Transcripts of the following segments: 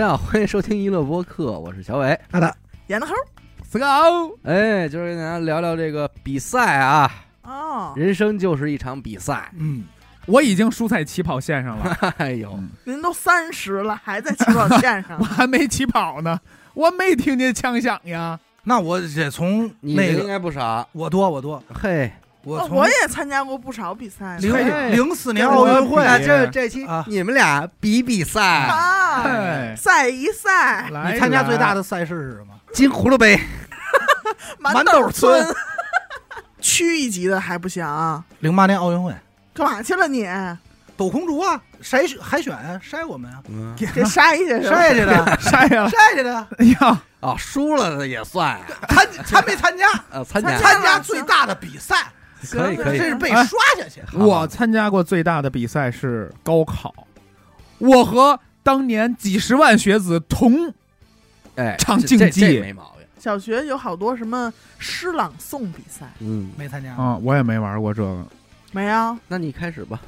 大家好，欢迎收听娱乐播客，我是小伟。好的，演的猴死狗，哎，今儿跟大家聊聊这个比赛啊，哦，人生就是一场比赛。嗯，我已经输在起跑线上了，哎呦，嗯您都三十了，还在起跑线上 我，还没起跑呢，我没听见枪响呀。那我得从那个该不少。我多我多，嘿，哦我我也参加过不少比赛零零四年奥运会这这期啊。你们俩比比赛，赛一赛，你参加最大的的赛事是什么？金葫芦杯。满斗村，区一级的还不行，零八年奥运会，干嘛去了你？抖空竹啊，筛选海选筛我们啊，嗯，给筛去筛下去的，晒下了。筛下去的，哎呀，啊，输了的也算。啊，参参没参加？呃，参加。参参加最大的比赛，可以可以这是被哎刷下去。好我参加过最大的比赛是高考，我和当年几十万学子同哎，场这这竞技这没毛病。小学有好多什么诗朗诵比赛，嗯，没参加，啊，我也没玩过这个。没有？那你开始吧。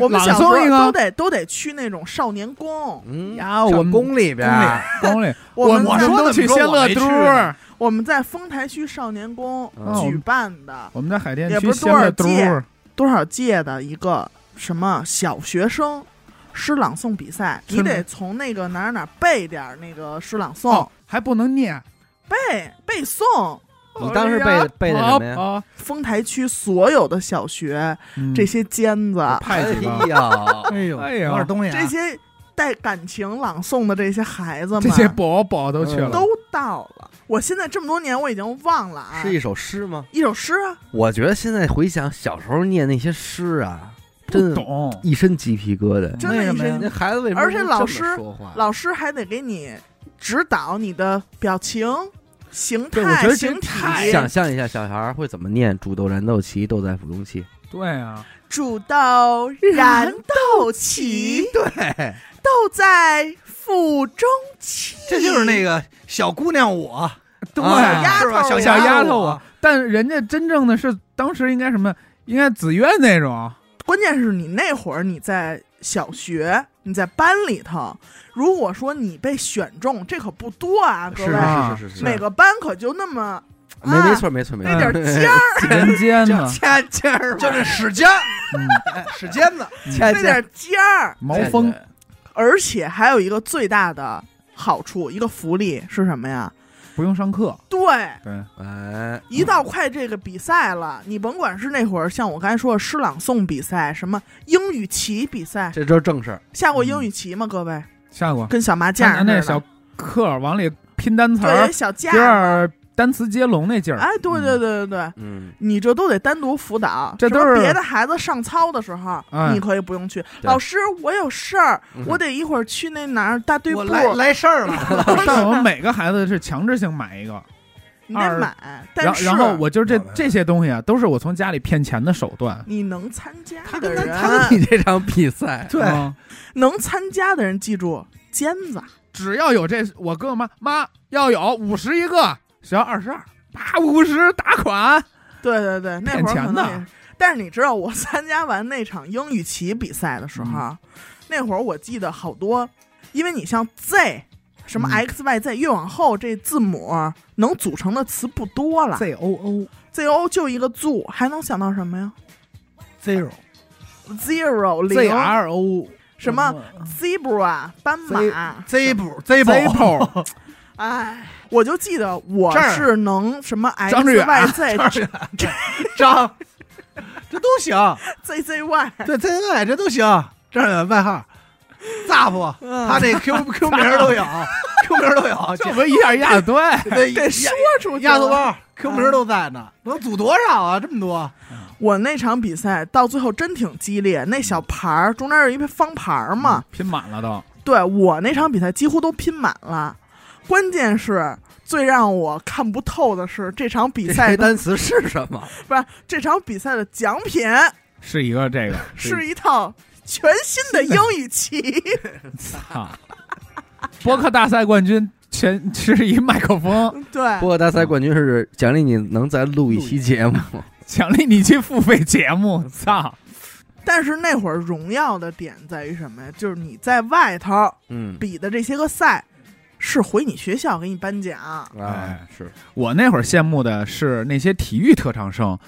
朗我们小时候诵一个，都得都得去那种少年宫，嗯呀我们宫里边儿，光里，我们在我们都去仙乐都儿，我们在丰台区少年宫嗯举办的我们在海淀也区不是多少仙乐都届，多少届的一个什么小学生诗朗诵比赛，你得从那个哪儿哪儿背点儿那个诗朗诵，哦，还不能念。背背诵。你当时背的背的什么呀？啊，丰台区所有的小学嗯这些尖子，派几个，哎呀，哎呦，哎呦有点东西啊，这些带感情朗诵的这些孩子们，这些宝宝都去了，都到了。我现在这么多年我已经忘了啊，是一首诗吗？一首诗啊，我觉得现在回想小时候念那些诗啊，不真的懂。一身鸡皮疙瘩。真的一为什么呀身那孩子为什么而且能这么老师说话？老师还得给你指导你的表情、形对我觉态、得形体。想象一下，小孩儿会怎么念“煮豆燃豆萁，豆在釜中泣对啊，煮豆燃豆萁，对，豆在釜中泣。这就是那个小姑娘我，对啊丫是吧？头小小丫头头啊，但人家真正的是当时应该什么？应该紫苑那种，关键是你那会儿你在小学，你在班里头，如果说你被选中，这可不多啊，各位，啊是是是是，每个班可就那么没没错没错没错，那点儿尖儿，人间呢，掐尖儿就是使尖儿，使尖子，那点儿尖儿，毛峰，而且还有一个最大的好处，一个福利是什么呀？不用上课，对，对，哎，一到快这个比赛了，你甭管是那会儿像我刚才说的诗朗诵比赛，什么英语棋比赛，这都是正事儿。下过英语棋吗？各位，下过，跟小麻拿将似的。那小课往里拼单词对儿，小架单词接龙那劲儿。哎，对对对对对，嗯，你这都得单独辅导。这都是别的孩子上操的时候，哎你可以不用去。老师，我有事儿，嗯我得一会儿去那哪儿大队部，来来事儿了，但我们每个孩子是强制性买一个，你得买。然但是后然后我就这这些东西啊，都是我从家里骗钱的手段。你能参加他跟他的人，他跟你这场比赛，对，嗯能参加的人，记住尖子。只要有这，我哥妈妈要有五十一个，只要二十二，八五十打款。对对对，那会儿可骗钱的。但是你知道，我参加完那场英语棋比赛的时候，嗯。那会儿我记得好多，因为你像 Z 什么嗯。X Y Z 越往后这字母能组成的词不多了。Z O O，Z O 就一个 zoo，还能想到什么呀？zero？Zero Z 零。R O 什么 zebra 斑马。Z 补 z 补 Zippo 哎，我就记得我是能什么 X 张志远 Y Z 张，这都行，Z Z Y，对 Z Z Y 这都行，张远外号 zap，嗯他那 q q 名都有，q 名都有，这不一样一样的对。得说出去了。压缩包 q 名都在呢，能组多少啊？这么多，我那场比赛到最后真挺激烈，那小牌儿中间有一个方牌儿嘛，拼满了都。对我那场比赛几乎都拼满了。关键是最让我看不透的是这场比赛的单词是什么？不是这场比赛的奖品是一个这个，是一套全新的英语棋，操！播客大赛冠军全是一麦克风，对播客大赛冠军是奖励你能再录一期节目。奖励你去付费节目。操！但是那会儿荣耀的点在于什么呀？就是你在外头嗯，比的这些个赛，是回你学校给你颁奖。哎，是我那会儿羡慕的是那些体育特长生，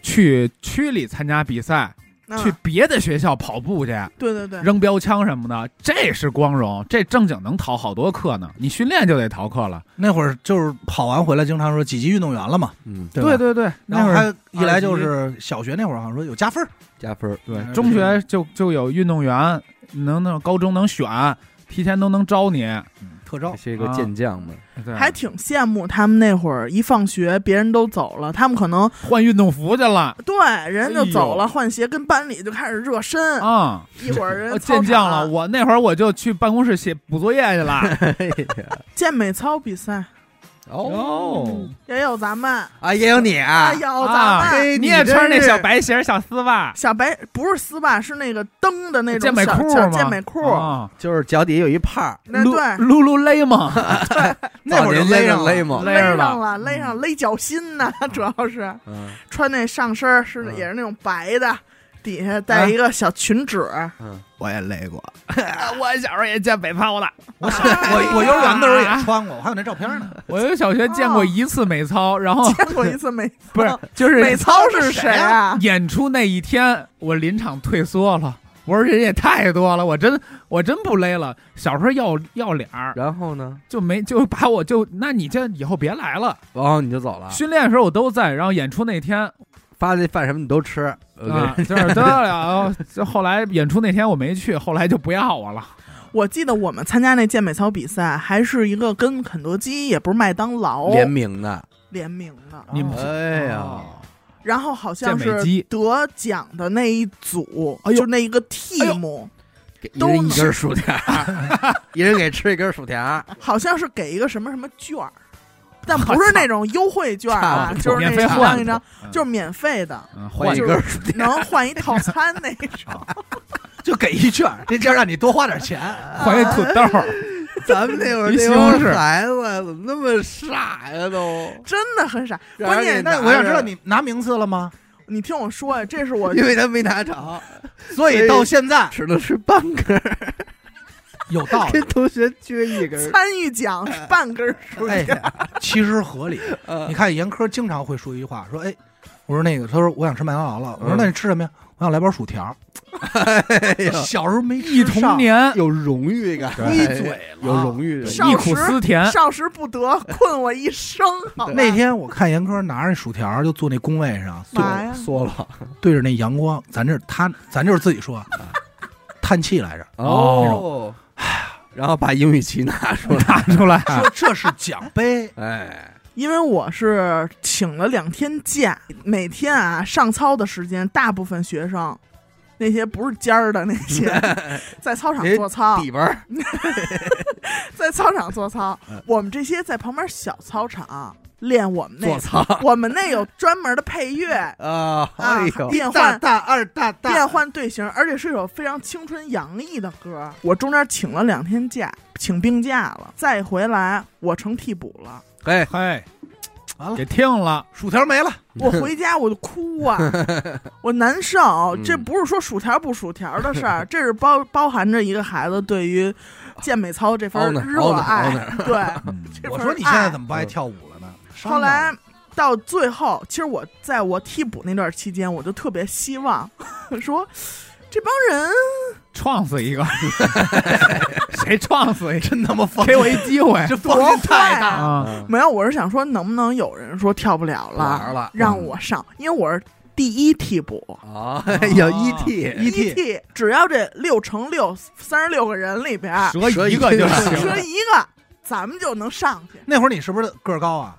去区里参加比赛，嗯去别的学校跑步去，对对对，扔标枪什么的，这是光荣，这正经能逃好多课呢。你训练就得逃课了。那会儿就是跑完回来，经常说几级运动员了嘛，嗯，对吧对对，然那会儿后还一来就是小学那会儿，好像说有加分儿，加分儿，对嗯中学就就有运动员，能那高中能选，提前都能招你。特招。是一个健将们，对，还挺羡慕他们那会儿一放学，别人都走了，他们可能换运动服去了。对人就走了，哎换鞋，跟班里就开始热身。啊！一会儿人健将了，我那会儿我就去办公室写补作业去了。健美操比赛哦，也有咱们，啊，也有你啊。啊，有咱啊们。嘿你也穿那小白鞋、小丝袜、小白不是丝袜，是那个蹬的那种健美小小裤吗？健美裤。啊就是脚底下有一帕儿，撸那对，撸撸勒吗？那会儿就勒上勒嘛，勒上了了，勒上勒脚心呢，主要是。嗯。穿那上身是嗯。也是那种白的，底下带一个小裙褶儿。嗯，我也勒过，我小时候也见北操的，我小我我幼儿园的时候也穿过，我还有那照片呢。我有小学见过一次美操，然后见过一次美操，不是就是美操是谁啊？演出那一天，我临场退缩了。我说人也太多了，我真我真不勒了。小时候要要脸儿，然后呢，就没就把我就那你这以后别来了。然后你就走了，训练的时候我都在，然后演出那天发的饭什么你都吃，啊，就是得了。就后来演出那天我没去，后来就不要我了。我记得我们参加那健美操比赛，还是一个跟肯德基，也不是麦当劳联名的，联名的，你们哎呀。哦然后好像是得奖的那一组，哎就那一个 team，都一根薯条，一人给吃一根薯条，好像是给一个什么什么券儿，但不是那种优惠券儿啊，就是那一张一张，嗯就是免费的，嗯换一就是根能换一套餐那种。就给一券儿，这就让你多花点钱。换一土豆儿，咱们那会儿一那帮西红柿孩子怎么那么傻呀都？真的很傻。关键那我想知道，你拿名次了吗？你听我说呀，这是我因为他没拿着，所以到现在只能是半根儿，有道理 跟。同学缺一根儿。参与奖半根薯哎条。，其实合理。嗯你看严科经常会说一句话，说：“哎，我说那个，他说我想吃麦当劳了。我说嗯那你吃什么呀？我想来包薯条。小时候没忆吃上童，年，有荣誉感，闭嘴了有荣誉。上忆苦思甜。少时不得，困我一生。那天我看严科拿着薯条就坐那工位上，嘛呀？缩了对着那阳光，咱这他咱就是自己说，叹气来着，哦，然后把英语旗拿出来，拿出来，说这是奖杯。哎，因为我是请了两天假，每天啊上操的时间，大部分学生，那些不是尖儿的那些，在操场做操，底边儿。在操场做操。嗯。我们这些在旁边小操场练我们那 我们那有专门的配乐 啊，啊哎呦，变换大大二大大，变换队形，而且是一首非常青春洋溢的歌。我中间请了两天假，请病假了，再回来我成替补了。哎，嘿，完了。给听了，薯条没了，我回家我就哭啊，我难受。嗯。这不是说薯条不薯条的事儿，这是包包含着一个孩子对于健美操这份热爱。对，我说你现在怎么不爱跳舞？后来到最后，其实我在我替补那段期间，我就特别希望 说，这帮人撞死一个，谁撞死一个？真他妈放给我一机会这放心太大了。啊！嗯没有，我是想说，能不能有人说跳不了了，了让我上，因为我是第一替补。啊，哎呀，ET，ET ET 只要这六乘六三十六个人里边折一个就行折。一个，咱们就能上去。那会儿你是不是个儿高啊？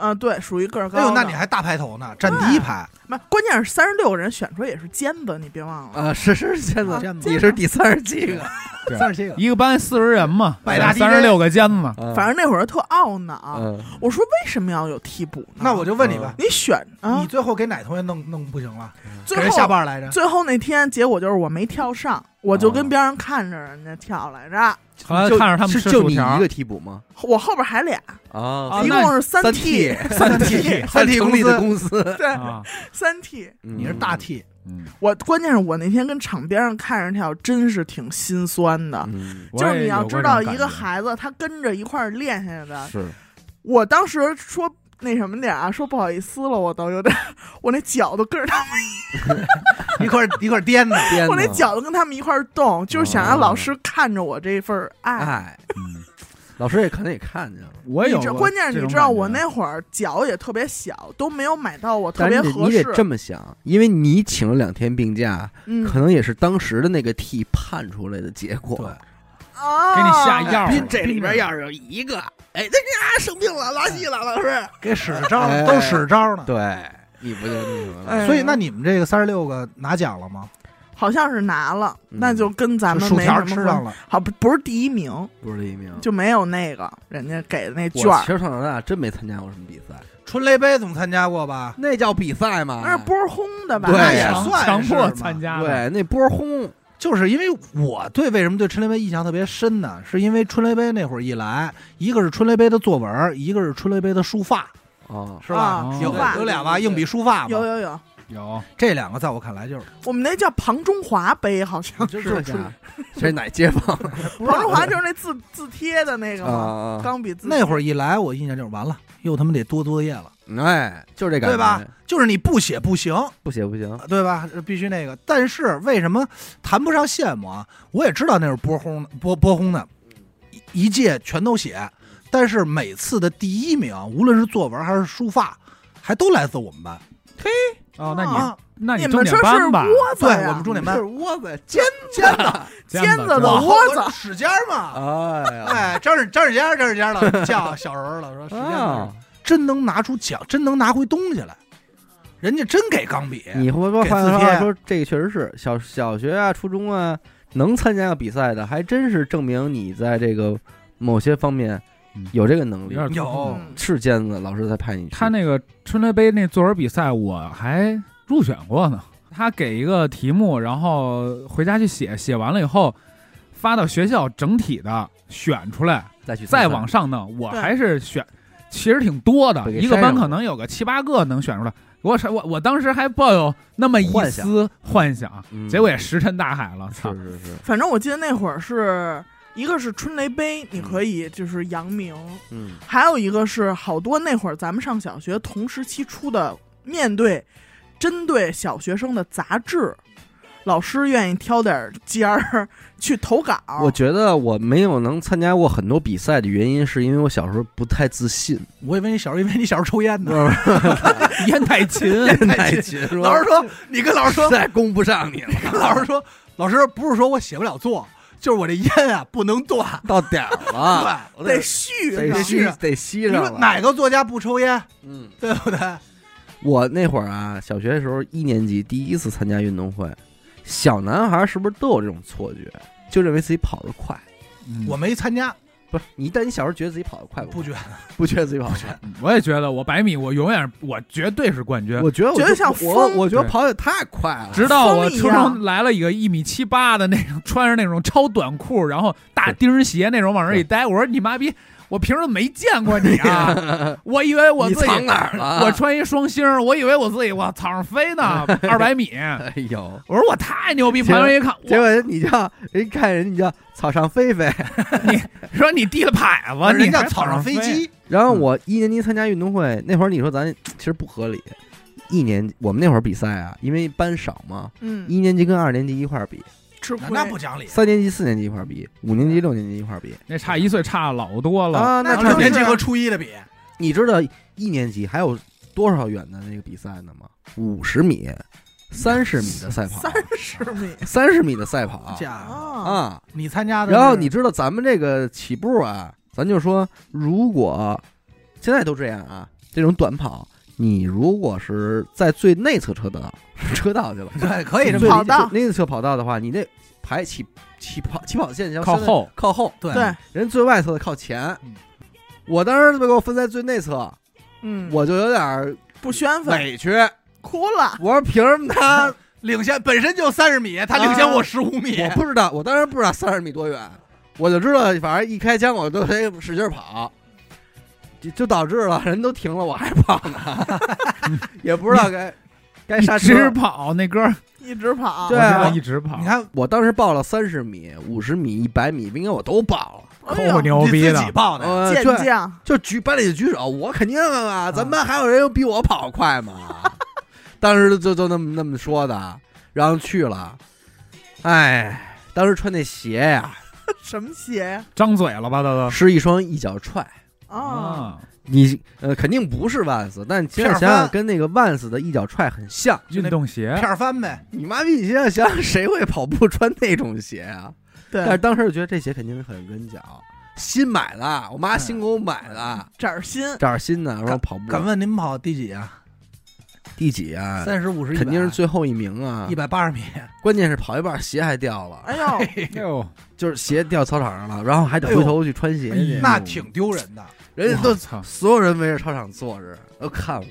嗯、对，属于个儿高。哎呦，那你还大排头呢，站第一排。没关键是三十六个人选出来也是尖子，你别忘了。啊，是是，尖子尖子你是第三十七个，三十七个，一个班四十人嘛，百大三十六个尖子，嗯反正那会儿特懊恼，嗯，我说为什么要有替补呢？那我就问你吧，你选啊你，最后给哪同学弄弄不行了？给最人下班来着？最后那天结果就是我没跳上，我就哦跟边上看着人家跳来着。后来就看着他们是吃就你一，个替补吗？我后边还俩，啊一共是三 三 T，替 三 T，三 T 公司的公司，对，啊，三 T。你是大 T，嗯，我关键是我那天跟场边上看着跳，真是挺心酸的。就是你要知道，一个孩子他跟着一块儿练下来的，是我当时说那什么点儿啊，说不好意思了，我都有点，我那脚都跟着他们，一块儿一块儿颠的，颠的我那脚都跟他们一块儿动，就是想让老师看着我这份儿爱。哎，嗯，老师也可能也看见了，我有关键是你知道我那会儿脚也特别小，都没有买到我特别合适是你得你得。这么想，因为你请了两天病假，嗯可能也是当时的那个 T 判出来的结果。给你下药儿斌这里边要是有一个，哎，那啊生病了，拉稀了，老师。给使招哎都使招呢。对，你不就那什么了？哎所以那你们这个三十六个拿奖了吗？好像是拿了，嗯那就跟咱们薯条没什么关系。吃上了，好，不不是第一名，不是第一名。就没有那个人家给的那我券儿其，实从小到大真没参加过什么比赛，春雷杯总参加过吧？那叫比赛吗？那是波轰的吧？对那也呀算强迫参加的，对，那波轰，就是因为我对为什么对春雷杯印象特别深呢？是因为春雷杯那会儿一来，一个是春雷杯的作文，一个是春雷杯的书法，哦，是吧？有啊书法有俩吧，硬笔书法嘛。有有有，有这两个在我看来就是我们那叫庞中华杯，好像就是这是哪街坊 庞中华就是那字字 贴的那个啊嘛，啊？钢笔字。那会儿一来，我印象就是完了，又他妈得多作业了，哎，就是这感觉，对吧？就是你不写不行，不写不行，对吧？必须那个。但是为什么谈不上羡慕啊？我也知道那是波轰的，波波轰的，一一届全都写，但是每次的第一名，无论是作文还是书法，还都来自我们班嘿哦，那你啊。那重点你们这是班吧，窝子对我们重点班是窝子尖尖的，尖子的我窝子使尖嘛。哎呀，哎，张使张使尖儿，张使尖儿了，叫小人儿了，说使尖真能拿出奖，真能拿回东西来，人家真给钢笔。你会不会换句话字帖说，这个确实是小小学啊、初中啊能参加个比赛的，还真是证明你在这个某些方面嗯有这个能力有。是尖子，老师才派你去。他那个春雷杯那作文比赛，我还入选过呢。他给一个题目，然后回家去写，写完了以后发到学校，整体的选出来，再去再往上弄。我还是选，其实挺多的，一个班可能有个七八个能选出来。我是我我当时还抱有那么一幻想丝幻想，嗯结果也石沉大海了。操是！是是，反正我记得那会儿是一个是春雷杯，你可以就是扬名，嗯，还有一个是好多那会儿咱们上小学同时期出的面对针对小学生的杂志，老师愿意挑点尖儿去投稿。我觉得我没有能参加过很多比赛的原因，是因为我小时候不太自信，我以为你小时候，因为你小时候抽烟呢。烟太勤，烟太勤是吧老师说，你跟老师说实，在供不上你了，老师说，老师不是说我写不了作，就是我这烟啊不能断。到点儿了，对，得续得续上得吸上了。说哪个作家不抽烟，嗯，对不对？我那会儿啊，小学的时候一年级第一次参加运动会，小男孩是不是都有这种错觉，就认为自己跑得快？嗯我没参加，不是你，但你小时候觉得自己跑得快不？不觉得。不觉得自己跑得快？我也觉得我百米我永远我绝对是冠军。我觉得我觉得像我风我觉得对跑得太快了。直到我初中来了一个一米七八的那种，穿着那种超短裤，然后大钉儿鞋那种往那儿一待，我说你妈逼，我平时没见过你啊！我以为我自己你藏哪儿了？我穿一双星，我以为我自己我草上飞呢，二百米。哎呦，我说我太牛逼，旁边一看，结我果你叫人看人，你叫草上飞飞。说你递了牌子，人你还家草上飞飞，机，然后我一年级参加运动会，那会儿你说咱其实不合理。一年我们那会儿比赛啊，因为班少嘛，嗯，一年级跟二年级一块儿比，吃亏那不讲理。三年级、四年级一块儿比，五年级、六年级一块儿比那差一岁差老多了。啊。那差就是二年级和初一的比，你知道一年级还有多少远的那个比赛呢吗？五十米、三十米的赛跑三，十米三十米的赛跑家啊，啊。你参加的，然后你知道咱们这个起步啊，咱就说，如果现在都这样啊，这种短跑，你如果是在最内侧车道 车道去了，对可以这么跑道。内侧跑道的话，你那排起起跑起跑线要靠后。靠后，对。对，人最外侧的靠前。嗯。我当时被给我分在最内侧，嗯，我就有点儿不宣愤，委屈。哭了。我说凭什么他？领先本身就三十米，他领先我十五米。我，不知道，我当时不知道三十米多远，我就知道，反正一开枪我就得使劲跑，就就导致了人都停了，我还跑呢，也不知道该该刹一直车。跑那歌儿，一直跑。对啊我知道一直跑，你看我当时报了三十米、五十米、一百米，应该我都报了。哎呦够牛逼的你自己，报的，呃，健对，将，就举班里就举手，我肯定啊，咱们班还有人比我跑快吗？当时就就那么那么说的，然后去了，哎，当时穿那鞋呀，什么鞋呀？张嘴了吧，都都是一双一脚踹。啊，啊，你呃肯定不是万斯，但你现在想想，跟那个万斯的一脚踹很像。运动鞋片儿翻呗，你妈逼！你现在想想，谁会跑步穿那种鞋啊？对但是，当时就觉得这鞋肯定很跟脚，新买的，我妈新给我买的，这儿新，这儿新的，说跑步敢问您跑第几啊？第几啊？三十五十，肯定是最后一名啊一！百八十米。关键是跑一半鞋还掉了，哎呦，哎呦，就是鞋掉操场上了，然后还得回头去穿鞋去。那挺丢人的。人家都操！所有人围着操场坐着都看我，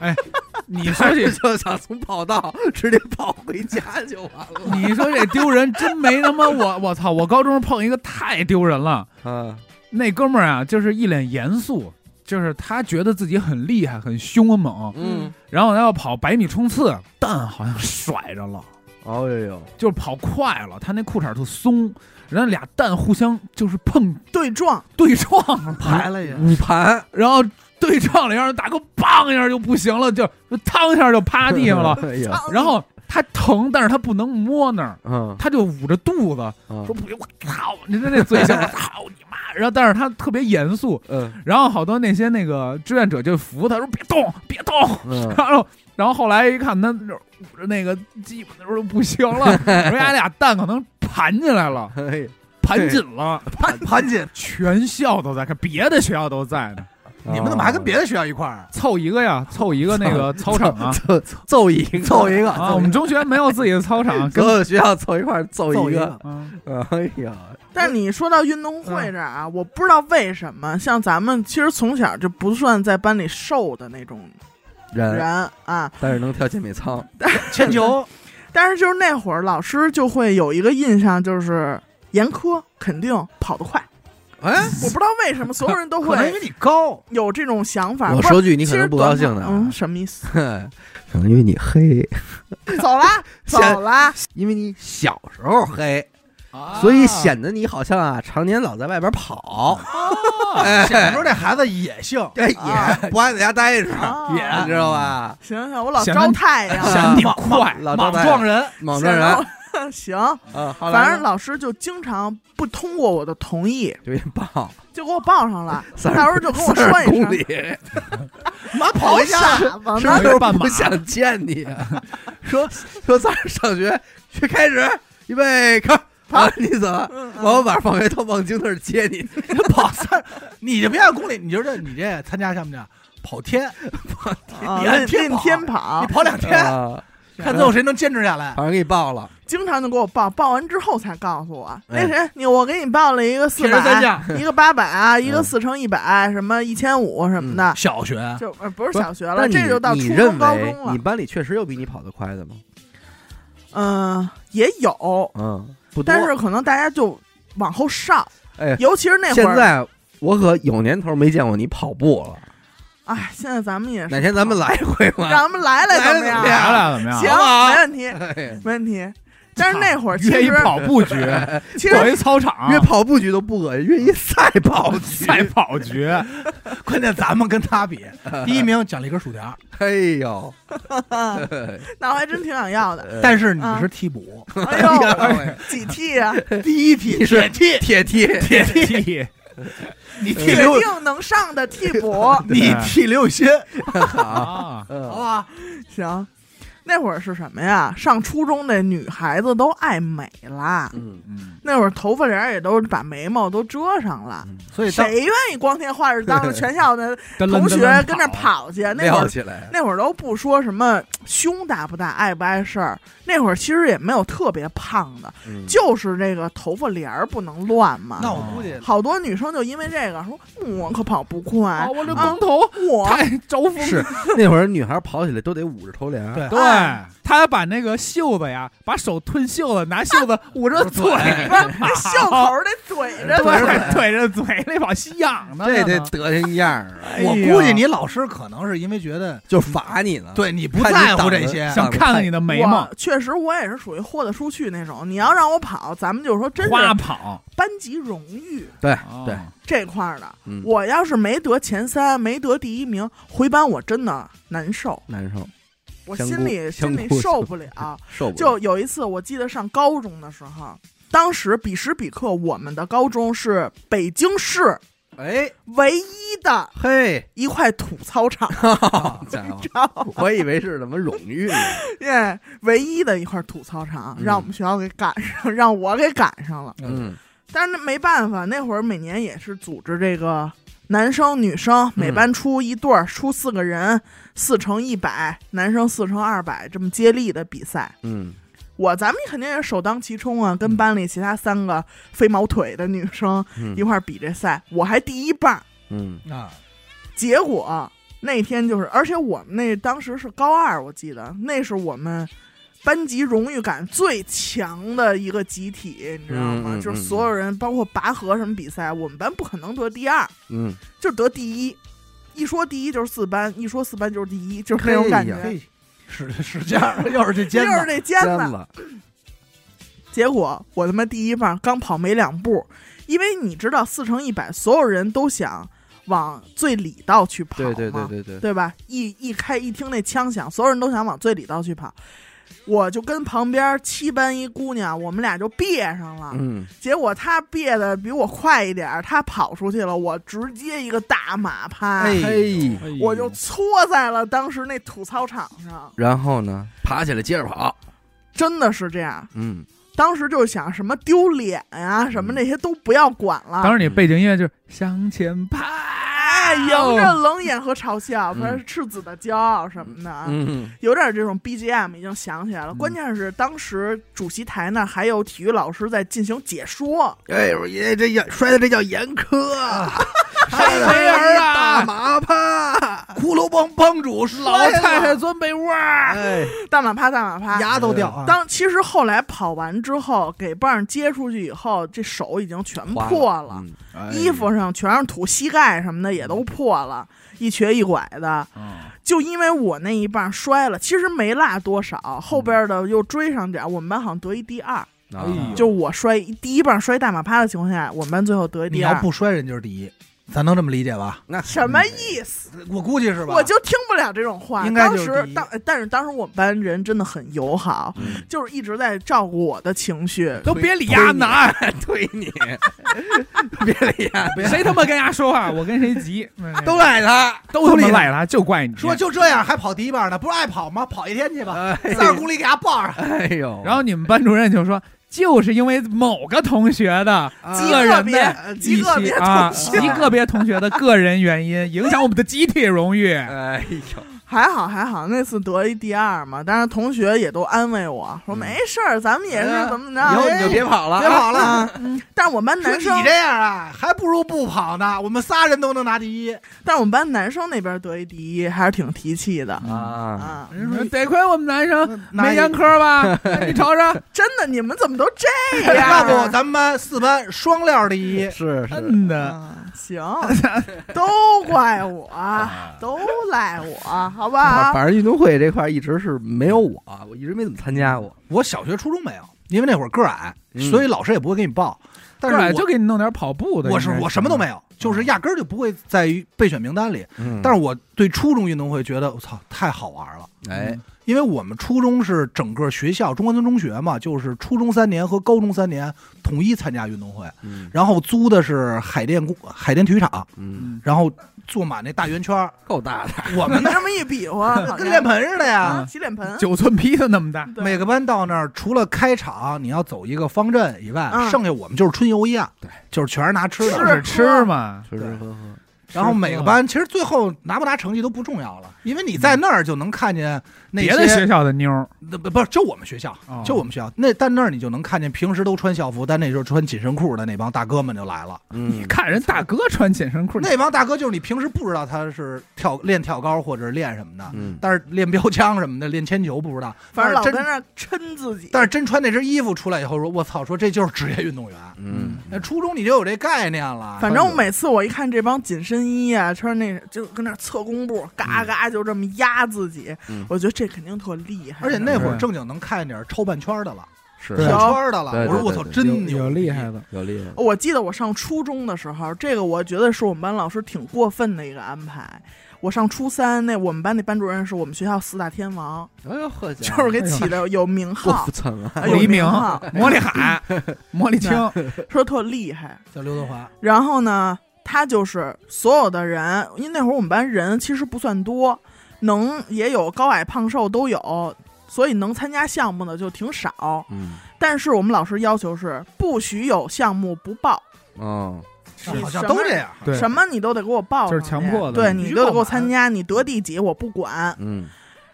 哎 你说这，就想从跑道直接跑回家就完了。你说这丢人，真没他妈我我操！我高中碰一个太丢人了，嗯，那哥们儿啊，就是一脸严肃，就是他觉得自己很厉害、很凶很猛，嗯，然后他要跑百米冲刺，蛋好像甩着了，哦呦呦，就是跑快了，他那裤衩特松，然后俩蛋互相就是碰对撞，对撞了，排了也，五盘然后对撞了，让人打个梆一下就不行了，就就嘡一下就趴地上了，哎呀，然后他疼，但是他不能摸那儿，嗯，他就捂着肚子嗯说不行，我操，你这那嘴型，我操你妈！然后但是他特别严肃，嗯然后好多那些那个志愿者就扶他说别动，别动。嗯，然后然后后来一看他就是捂着那个基本都不行了，人家俩蛋可能盘进来了，哎，盘紧了，盘盘紧，全校都在看，别的学校都在呢，你们怎么还跟别的学校一块儿啊？凑一个呀，凑一个那个 操场啊。凑凑一个，凑一个，啊，我们中学没有自己的操场，跟所有学校凑一块儿凑一个。哎呀，但是你说到运动会这儿啊，我不知道为什么，像咱们其实从小就不算在班里瘦的那种人，人啊，但是能跳健美操，铅球，但是就是那会儿老师就会有一个印象，就是严苛，肯定跑得快。哎，我不知道为什么所有人都会因为你高，有这种想法。我说句你可能不高兴的，嗯，什么意思？可能因为你黑，走啦，走现啦，因为你小时候黑，啊。所以显得你好像啊常年老在外边跑，哎，显出这孩子野性。哎啊。也不爱在家待着，啊。也你知道吧？行行，我老招太阳啊显得你 莽快，莽老撞人，莽撞人，行，反正老师就经常不通过我的同意，就给你报。就给我报上了。三到时候就跟我说30一声，妈 跑回家，傻子呢是不是？不想见你啊？说说早上上学，去开始，预备，开，啊，你怎么完我晚上放学到望京那儿接你，你 跑三，你就别按公里，你就这你这参加项目叫跑天，啊你按天跑天跑。你，跑两天，啊，看最后谁能坚持下来。反正给你报了，经常就给我报，报完之后才告诉我，哎。那谁，你我给你报了一个四铁人三百，项，一个八百啊，一个嗯四乘一百，什么一千五什么的，小学。就呃不是小学了，但你这就到初中高中了。为你。班里确实有比你跑得快的吗？嗯，也有，嗯，不多。但是可能大家就往后上，哎，尤其是那会儿，现在我可有年头没见过你跑步了。哎，现在咱们也是，哪天咱们来一回吧？让咱们来来来怎么样？怎么样来了怎么样？行，好不好没问题，哎没问题。但是那会儿其约一实跑步局，其搞实一操场，约跑步局都不恶心，约一赛跑局。赛跑局，关键咱们跟他比，第一名奖励根薯条，哎呦，那我还真挺想要的。但是你是替补，哎呦，几 T 啊？第一替是铁替，铁替，铁替，你替铁刘，定能上的替补。你替刘鑫，啊，好嗯，吧？行，那会儿是什么呀？上初中的女孩子都爱美啦，嗯，嗯，那会儿头发帘儿也都把眉毛都遮上了。所以谁愿意光天化日当着 全校的同学跟那跑去？那会儿那会儿都不说什么胸大不大、碍不碍事儿，那会儿其实也没有特别胖的，嗯。就是这个头发帘儿不能乱嘛。那我估计好多女生就因为这个说，我可跑不快。啊，，我这啊光头我太招风，是那会儿女孩跑起来都得捂着头帘儿，对对，哎他把那个袖子呀，把手吞袖子，拿袖子捂着嘴，那袖口儿得怼着对呢。怼着嘴里往吸氧呢。这得呢德行样 我估计你老师可能是因为觉得就罚你呢。对你不在乎这些，想看看你的眉毛确实，我也是属于豁得出去那种。你要让我跑，咱们就说真是花跑，班级荣誉对哦对，这块儿的。嗯我要是没得前三，没得第一名，回班我真的难受，难受，我心里心里受不了。受不了。就有一次，我记得上高中的时候，当时彼时彼刻，我们的高中是北京市哎唯一的嘿，一块土操场？我以为是什么荣誉呢。耶，唯一的一块土操场，嗯让我们学校给赶上，让我给赶上了。嗯但是那没办法，那会儿每年也是组织这个男生女生每班出一对儿，出四个人，四乘一百，男生四乘二百，这么接力的比赛。嗯。我咱们肯定也首当其冲啊，跟班里其他三个飞毛腿的女生嗯。一块儿比这赛，我还第一棒。嗯。啊，结果那天就是，而且我们那当时是高二，我记得那是我们班级荣誉感最强的一个集体，你知道吗？就是所有人，包括拔河什么比赛，我们班不可能得第二，嗯，就得第一。一说第一就是四班，一说四班就是第一，就是那种感觉。嘿，使使劲儿，又是这尖子，又是，这尖子，尖子，结果我他妈第一棒刚跑没两步，因为你知道四乘一百，所有人都想往最里道去跑嘛，对对对对对，对吧？一一开一听那枪响，所有人都想往最里道去跑。我就跟旁边七班一姑娘，我们俩就别上了。嗯结果她别的比我快一点儿，她跑出去了，我直接一个大马趴，哎我就搓在了当时那土操场上，然后呢，爬起来接着跑。真的是这样。嗯，当时就想什么丢脸呀、什么那些都不要管了。当时你背景音乐就是向前爬，哎，迎着冷眼和嘲笑，不是嗯。赤子的骄傲什么的，嗯。有点这种 BGM 已经想起来了。关键是当时主席台那还有体育老师在进行解说，哎，我爷爷这叫摔的这叫严苛啊，黑人啊。大马趴，骷髅帮帮主是老太太钻被窝儿，哎，大马趴，大马趴。牙都掉啊！当其实后来跑完之后，给棒接出去以后，这手已经全破了，嗯。哎。衣服上全是土，膝盖什么的也都破了，一瘸一拐的。嗯。就因为我那一棒摔了，其实没落多少，后边的又追上点儿，我们班好像得一第二。就我摔第一棒摔大马趴的情况下，我们班最后得一第二。你要不摔，人就是第一，咱能这么理解吧？那什么意思？我估计是吧？我就听不了这种话。应该当时当，但是当时我们班人真的很友好，嗯就是一直在照顾我的情绪。都别理丫男，推你，别理呀，别谁他妈跟丫说话，我跟谁急，都赖他。都他妈赖他，就怪你。说就这样还跑第一班呢，不是爱跑吗？跑一天去吧，哎三十公里给他报上。哎呦，然后你们班主任就说，就是因为某个同学的个人的一极个别些啊，同学。极个别同学的个人原因，影响我们的集体荣誉。哎呦，还好还好，那次得一第二嘛，但是同学也都安慰我说嗯没事儿，咱们也是怎么以后着。你就别跑了，别跑了 但是我们班男生你，这样啊，还不如不跑呢。我们仨人都能拿第一。但是我们班男生那边得一第一，还是挺提气的啊，啊。得亏我们男生没严苛吧？你瞅瞅，真的，你们怎么都这样要样？不咱们班四班双料第一。是是，真的。啊行，都怪我，都赖我，好吧？反正运动会这块一直是没有我，我一直没怎么参加过。我小学、初中没有，因为那会儿个儿矮，嗯所以老师也不会给你报。但是对，我就给你弄点跑步的。我是我什么都没有，就是压根儿就不会在于备选名单里。嗯但是我对初中运动会觉得我操太好玩了，哎，因为我们初中是整个学校中关村中学嘛，就是初中三年和高中三年统一参加运动会，嗯。然后租的是海淀公海淀体育场，嗯，然后坐满那大圆圈，够大的，我们那这么一比划，跟脸盆似的呀。啊，洗脸盆，九寸皮的那么大，每个班到那儿，除了开场你要走一个方阵以外，嗯。剩下我们就是春游一样，对，就是全是拿吃的。是就是吃嘛。吃吃喝喝，然后每个班其实最后拿不拿成绩都不重要了，因为你在那儿就能看见那别的学，校的妞儿，那不不是就我们学校哦，就我们学校那但那儿你就能看见平时都穿校服，但那时候穿紧身裤的那帮大哥们就来了。嗯你看人大哥穿紧身裤，那帮大哥就是你平时不知道他是跳练跳高或者是练什么的，嗯，但是练标枪什么的，练铅球不知道，反正老但是真跟那儿抻自己。但是真穿那身衣服出来以后，说我操，说这就是职业运动员。嗯，那初中你就有这概念了，反正我每次我一看这帮紧身衣啊，穿那就跟那儿侧弓步，嘎嘎就这么压自己，嗯我觉得这肯定特厉害。而且那会儿正经能看见点超半圈的了，是对跑圈的了。我说我操，真有牛，有厉害。的，有厉害，我记得我上初中的时候，这个我觉得是我们班老师挺过分的一个安排。我上初三，那我们班那班主任是我们学校四大天王，哎呦呵，就是给起的有名号有黎明名号、魔力海、魔力青，说特厉害。叫刘德华，然后呢，他就是所有的人，因为那会儿我们班人其实不算多，能也有高矮胖瘦都有，所以能参加项目的就挺少。嗯，但是我们老师要求是不许有项目不报，哦，好像什么都这样。对，什么你都得给我报上，就是强迫的对你都得给我参加，你得第几我不管。嗯，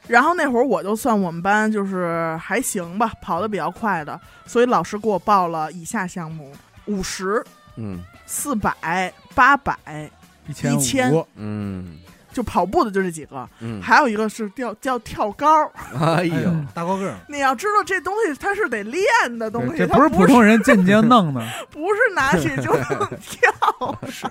然后那会儿我就算我们班就是还行吧，跑得比较快的，所以老师给我报了以下项目：五十、嗯，四百、八百，一千一千。五，嗯，就跑步的就这几个。嗯，还有一个是跳叫跳高，哎哎呦，大高个儿，你要知道这东西它是得练的东西，这它不不是普通人进京弄的，不是拿起就能跳。是。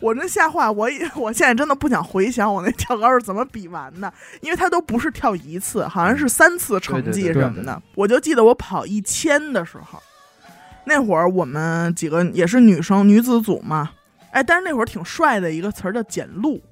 我真吓坏我以，我现在真的不想回想我那跳高是怎么比完的，因为它都不是跳一次，好像是三次成绩什么的。我就记得我跑一千的时候，那会儿我们几个也是女生女子组嘛，哎，但是那会儿挺帅的一个词儿叫捡路，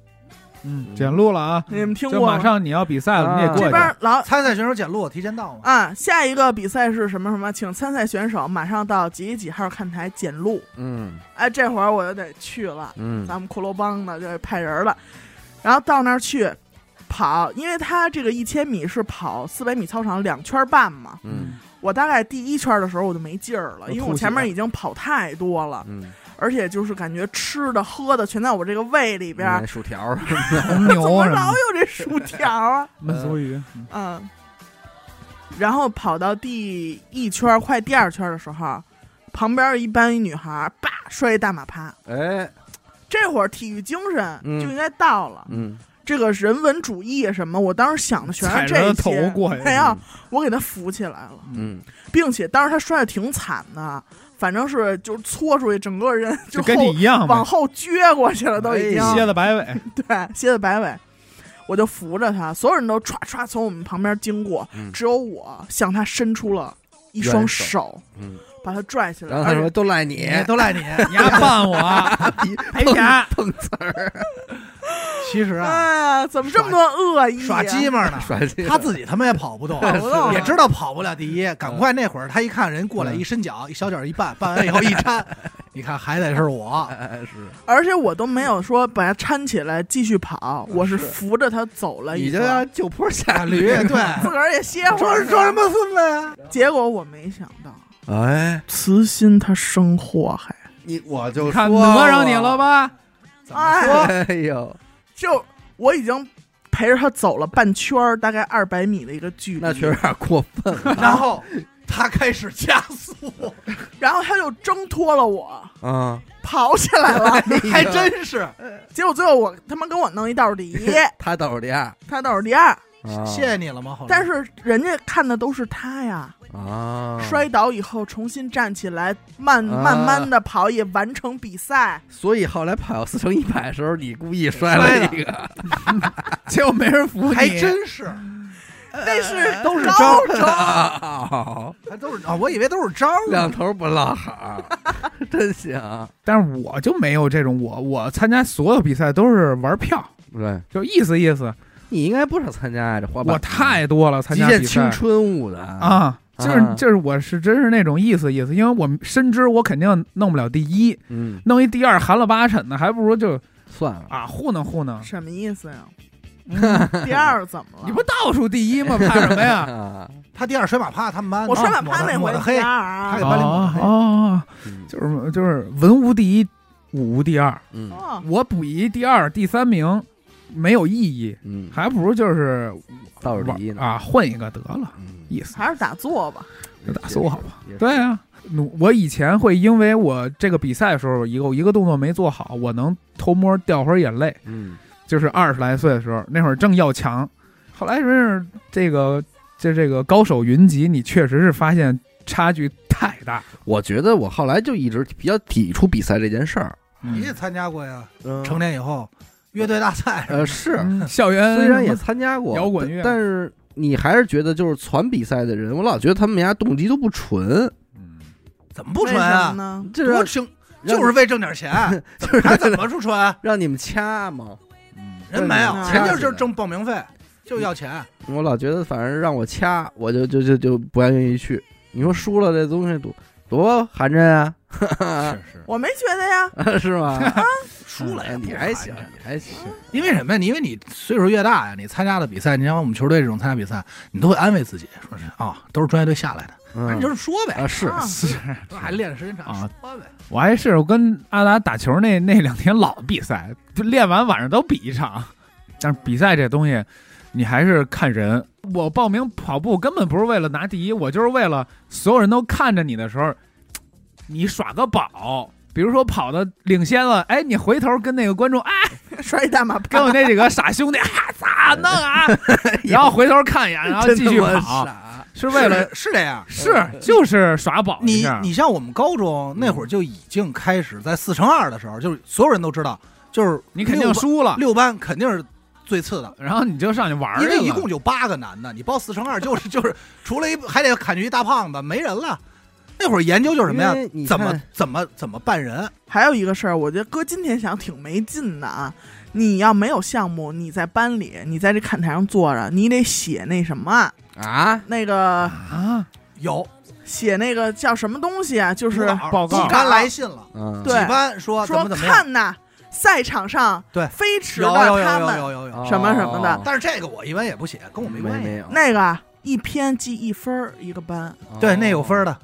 嗯，捡路了啊！你们听过吗？马上你要比赛了，啊你得过去。这边老参赛选手捡路提前到嘛？啊，下一个比赛是什么什么？请参赛选手马上到几几几号看台捡路。嗯哎，这会儿我就得去了，嗯，咱们骷髅帮的就得派人了。然后到那儿去跑，因为他这个一千米是跑四百米操场两圈半嘛。嗯我大概第一圈的时候我就没劲儿了，因为我前面已经跑太多了，嗯，而且就是感觉吃的喝的全在我这个胃里边儿。薯条儿，红牛怎么老有这薯条啊？焖馊鱼，嗯，然后跑到第一圈快第二圈的时候，旁边一班一女孩儿，叭摔一大马趴。哎，这会儿体育精神嗯。就应该到了，嗯。这个人文主义什么，我当时想的全是这些。过去。哎呀，我给他扶起来了，嗯，并且当时他摔的挺惨的，反正是就是搓出去，整个人就就跟你一样，往后撅过去了，都已经。哎蝎子摆尾，对，蝎子摆尾，我就扶着他，所有人都唰唰从我们旁边经过，嗯只有我向他伸出了一双手手，嗯，把他拽起来。然后他说都赖你，你都赖你。你还绊我，赔钱。碰瓷儿，其实啊，哎呀，怎么这么多恶意、啊？耍鸡巴呢，耍鸡他自己他妈也跑不动，跑不动也知道跑不了第一。赶快那会儿他一看人过来嗯一伸脚，一小脚一绊，绊完以后一搀，你看还得是我。哎是，而且我都没有说把他搀起来继续跑，我是扶着他走了一个，你就要就坡下驴驴，对，自个儿也歇会说儿。装什？么孙子呀？结果我没想到，哎，慈心他生祸害，你我就你看说讹上你了？吧？怎么说？哎，哎呦，就我已经陪着他走了半圈儿，大概二百米的一个距离，那确实有点过分了 然后他开始加速，然后他就挣脱了我，啊，跑起来了。还真是。结果最后我他妈跟我弄一倒数第一，他倒数第二，他倒数第二。啊谢谢你了吗？后来但是人家看的都是他呀，啊，摔倒以后重新站起来，慢啊。慢慢的跑，也完成比赛。所以后来跑四乘一百的时候，你故意摔摔了了一个，结果没人扶你，还真是，那是都是高招中，好，还都是啊，我以为都是招呢。两头不落好，真行。但是我就没有这种，我我参加所有比赛都是玩票，对，就意思意思。你应该不少参加呀，这滑板。我太多了，参极限加比赛。青春舞的，啊，就是啊就是我是真是那种意思意思，因为我深知我肯定弄不了第一，嗯，弄一第二含了八成的，还不如就算了，啊糊弄糊弄。什么意思呀？嗯第二怎么了？你不倒数第一吗？怕什么呀？啊，他第二摔马趴，他们班我摔马趴那回抹的黑第，二他给啊，班里抹的黑哦哦，嗯就是就是文无第一，武无第二。我比第二、第三名没有意义，嗯，还不如就是倒数第一呢。啊，混一个得了，嗯意思还是打坐吧。就打坐好吧？对啊，努我以前会因为我这个比赛的时候，一个一个动作没做好，我能偷摸掉会儿眼泪。嗯就是二十来岁的时候，那会儿正要强，后来真是这个就这个高手云集，你确实是发现差距太大。我觉得我后来就一直比较抵触比赛这件事儿。你也参加过呀？嗯成年以后乐队大赛呃是，嗯校园虽然也参加过摇滚乐但但是你还是觉得就是攒比赛的人，我老觉得他们家动机都不纯，嗯怎么不纯啊？这让多轻，就是为挣点钱，就是还怎么不纯？让你们掐吗。嗯人没有，嗯人就是挣报名费，就要钱。我老觉得反正让我掐，我就就就就不愿意去。你说输了这东西多多寒碜啊，是是，我没觉得呀，是吗？输了哎也不寒碜你还行，你还行。因为什么呀？你因为你岁数越大呀，你参加的比赛，你像我们球队这种参加比赛，你都会安慰自己，说是啊，都是专业队下来的，嗯你就是说呗，啊是啊是。还练的时间长，啊说呗。我还是我跟阿达打球那那两天老比赛，就练完晚上都比一场。但是比赛这东西，你还是看人。我报名跑步根本不是为了拿第一，我就是为了所有人都看着你的时候，你耍个宝。比如说跑的领先了，哎，你回头跟那个观众，哎，摔一大马跟我，那几个傻兄弟，啊，咋弄啊？然后回头看一眼，然后继续跑，傻是为了是这样。是就是耍宝你。你像我们高中那会儿就已经开始在四乘二的时候，就是所有人都知道，就是你肯定输了，六班肯定是最次的，然后你就上去玩儿去了，因为一共就八个男的，你报四乘二就是就是 除了一还得砍去一大胖子，没人了。那会儿研究就是什么因为呀？你怎么看怎么怎么办人？还有一个事儿，我觉得搁今天想挺没劲的啊。你要没有项目，你在班里，你在这看台上坐着，你得写那什么，啊！那个啊，有写那个叫什么东西啊？就是报告几班来信了，嗯，对几班说怎说么怎么样？看呐，赛场上对。飞驰有的有有有他们有有有。什么什么的。哦。但是这个我一般也不写，跟我没关系。没没有。那个啊一篇记一分儿一个班，对，那有分儿的。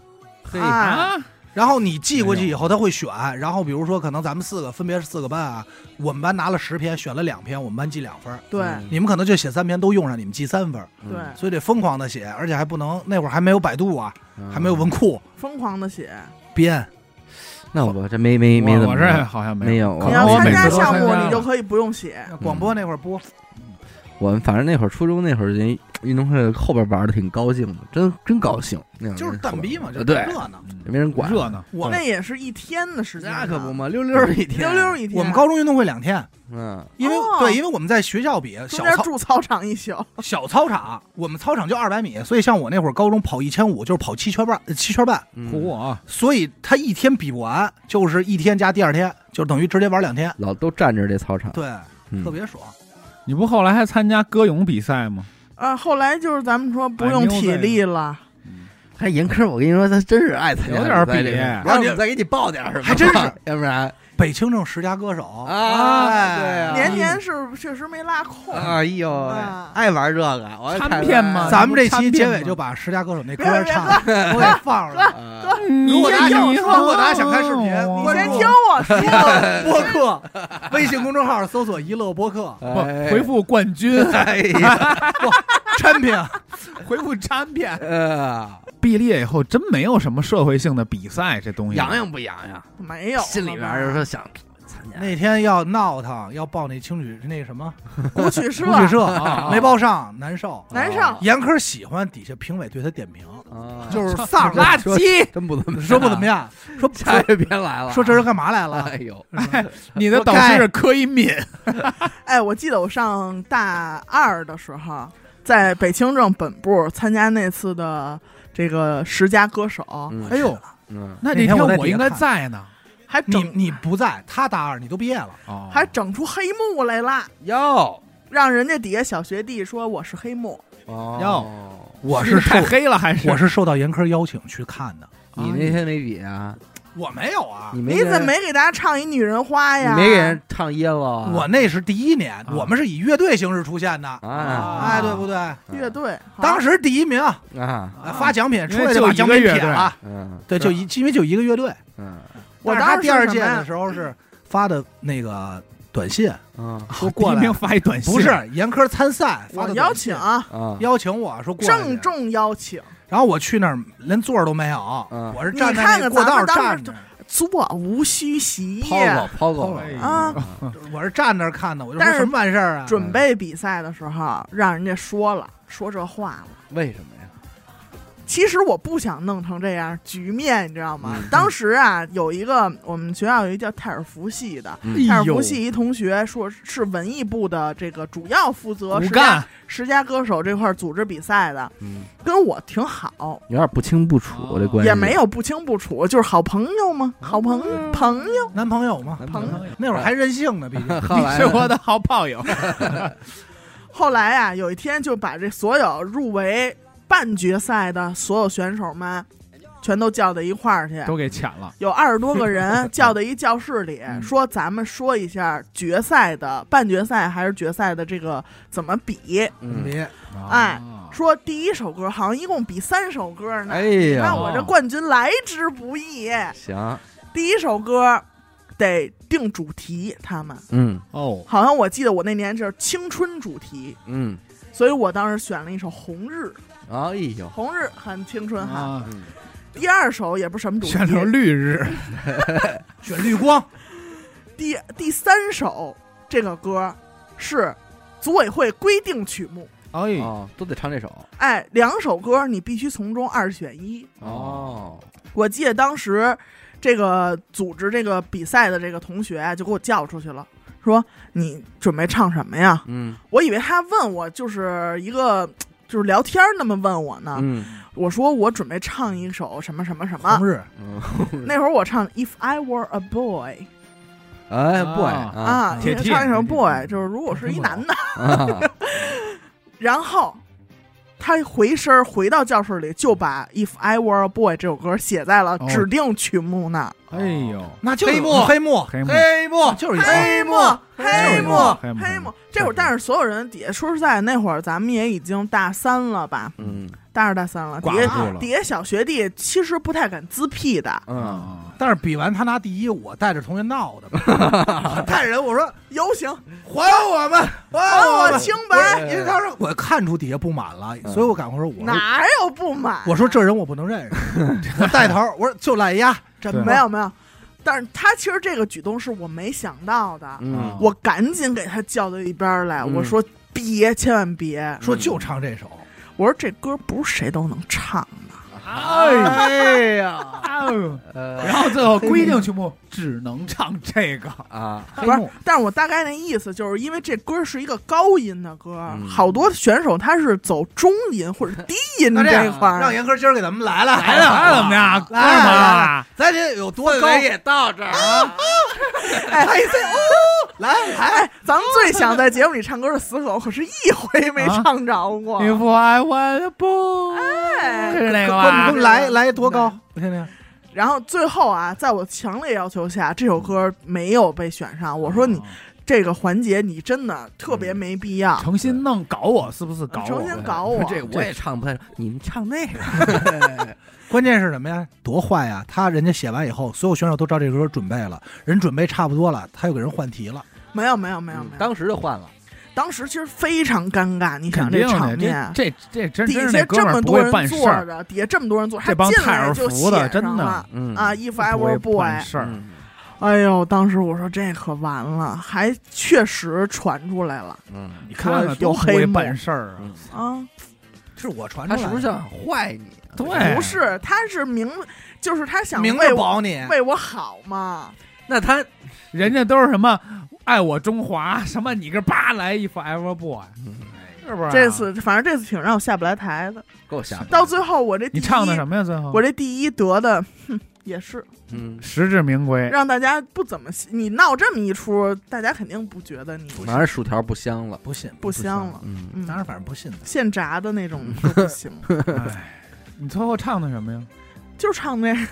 嘿啊。啊，然后你寄过去以后，他会选。然后比如说，可能咱们四个分别是四个班啊，我们班拿了十篇，选了两篇，我们班记两分儿。对。嗯你们可能就写三篇都用上，你们记三分儿，对，所以得疯狂的写，而且还不能那会儿还没有百度啊，嗯还没有文库。疯狂的写。编。那我这没没没怎么我我这好像没有可你要参加项目，你就可以不用写。广播那会儿播，我们反正那会儿初中那会儿，人运动会后边玩的挺高兴的，真真高兴。那样就是蛋逼嘛，就是对热闹。也没人管，热闹。我那也是一天的时间，那可不嘛，溜溜一天，溜溜一天。我们高中运动会两天，嗯，因为哦。对，因为我们在学校比小操住操场一宿，小操场，我们操场就二百米，所以像我那会儿高中跑一千五就是跑七圈半，呃七圈半，嗯。唬我，所以他一天比不完，就是一天加第二天，就等于直接玩两天，老都站着这操场，对，嗯。特别爽。你不后来还参加歌咏比赛吗？啊，后来就是咱们说不用体力了，还严科，我跟你说，他真是爱参加有点比赛比这个然后我再给你报点儿什么，还真是，要不然北清正十佳歌手。啊哎对啊。年年是确实没拉空。哎呦啊，爱玩这个，我参看片吗？咱们这期结尾就把十佳歌手那歌唱了，我给放上来。啊。你如果大家想，你如果大家想看视频，你先听我说，播客，微信公众号搜索“一乐播客回复冠军，哎呀，”，产品回复 champion。呃，毕了业以后，真没有什么社会性的比赛，这东西。洋洋不洋洋？没有，心里边就是说想参加，那天要闹腾，要报那青旅那什么 古曲社，古曲社啊没报上，难受。难受严科喜欢底下评委对他点评，啊就是丧垃说圾。真不怎么说不怎么样，说下一篇来了，说这人干嘛来了？哎呦，你的导师是柯以敏，哎，我记得我上大二的时候，在北清政本部参加那次的这个十佳歌手，嗯哎呦，嗯，那那天我在我应该看在呢。你还整你不在，他大二，你都毕业了，哦，还整出黑幕来了，哟让人家底下小学弟说我是黑幕。哦，我是受太黑了，还是我是受到严苛邀请去看的，你那天没比啊？我没有啊你，没你给怎么没给大家唱一女人花呀？没给人唱耶了啊？我那是第一年，我们是以乐队形式出现的，啊哎，对不对？乐队？好当时第一名，啊哎发奖品出来因为就一把奖品个乐队撇了，嗯对，就一因为就一个乐队。嗯我但是他当时第二届的时候是发的那个短信，嗯说过来第一名，发一短信，不是严科参赛发的邀请，邀请我说过来郑重邀请，然后我去那儿连座都没有，嗯我是站在过道站着，座无虚席抛狗抛狗哎啊。我是站那儿看的，我就但是说什么完事儿啊？准备比赛的时候，让人家说了说这话了。为什么呀？其实我不想弄成这样局面，你知道吗？嗯当时啊，有一个我们学校有一叫泰尔福系的，嗯。泰尔福系一同学说是文艺部的这个主要负责骨十佳，十佳歌手这块儿组织比赛的，嗯，跟我挺好，有点不清不楚哦。这关系，也没有不清不楚，就是好朋友嘛，好朋嗯朋友。男朋友嘛，男朋友。那会儿还任性呢，毕竟。你是我的好炮友，后来啊，有一天就把这所有入围半决赛的所有选手们，全都叫到一块儿去，都给抢了。有二十多个人 叫到一教室里，嗯。说咱们说一下决赛的半决赛还是决赛的这个怎么比。嗯，哎啊。说第一首歌好像一共比三首歌呢，哎呀。那我这冠军来之不易。行，第一首歌得定主题，他们。嗯。哦，好像我记得我那年是青春主题，嗯，所以我当时选了一首《红日》，哎呦，《红日》很青春哈。啊，嗯第二首也不是什么主题，选成绿日，选绿光，第第三首这个歌是组委会规定曲目，哎，哦，都得唱这首。哎，两首歌你必须从中二选一。哦，我记得当时这个组织这个比赛的这个同学啊就给我叫出去了，说你准备唱什么呀？嗯我以为他问我就是一个就是聊天儿那么问我呢。嗯我说我准备唱一首什么什么什么红。日嗯，那会儿我唱 If I Were a Boy 哎，boy 啊唱一首 Boy，就是如果是一男的。啊，然后他回身回到教室里，就把《If I Were a Boy》这首歌写在了哦。指定曲目那。哎呦，那就黑幕黑幕。黑幕，黑幕。就是黑幕，黑黑幕幕，黑幕。黑幕。这会儿，但是所有人底下，说实在，那会儿咱们也已经大三了吧，嗯。大二大三了，底下。底下小学弟其实不太敢自辟的，嗯，啊，但是比完他拿第一，我带着同学闹的嘛，带着人我说 游行还我们，还还我清白，因为他说我看出底下不满了，所以我赶快说，我哪有不满？我说这人我不能认识，我带头，我说就赖丫，这没有没有，但是他其实这个举动是我没想到的，嗯我赶紧给他叫到一边儿来，嗯我说别，千万别，说就唱这首，我说这歌不是谁都能唱的，哎呀，哦呃然后最后规定曲目只能唱这个，啊，不是，但是我大概那意思就是因为这歌是一个高音的歌，嗯。好多选手他是走中音或者低音那这一块儿，让严哥今儿给咱们来了，来了来了怎么样？哥来来们来儿，咱这有多高？也到这儿啊，哎来来来，哎，咱们最想在节目里唱歌的死狗，可是一回没唱着过。If I want a boy，哎是那个给我？来来多高？我听听。然后最后啊，在我强烈要求下，这首歌没有被选上。我说你这个环节你真的特别没必要，诚心弄搞我，是不是搞我？诚心搞我。这我也唱不太，你们唱那个，关键是什么呀？多坏呀！他人家写完以后，所有选手都照这歌准备了，人准备差不多了，他又给人换题了。没有没有没有没有，当时就换了，当时其实非常尴尬。你肯想这，场面，这这这真底下这么多人坐着，底下这么多人坐着，这帮泰尔来就福的写真的上了嗯啊，If I Were Boy，哎呦，当时我说这可完了，还确实传出来了嗯，你看看有多黑办事儿啊！嗯啊！是我传出来是不是想坏你？对不是，他是明，就是他想明保你？为我好嘛。那他人家都是什么爱我中华，什么你个叭来一 forever boy，是不是啊？这次反正这次挺让我下不来台的。给我吓的，到最后我这第你唱的什么呀？最后我这第一得的，哼，也是嗯，实至名归。让大家不怎么信。你闹这么一出，大家肯定不觉得你反正薯条不香了，不信不香了。嗯，嗯当然，反正不信的。现炸的那种 都不行，哎，你最后唱的什么呀？就唱那个。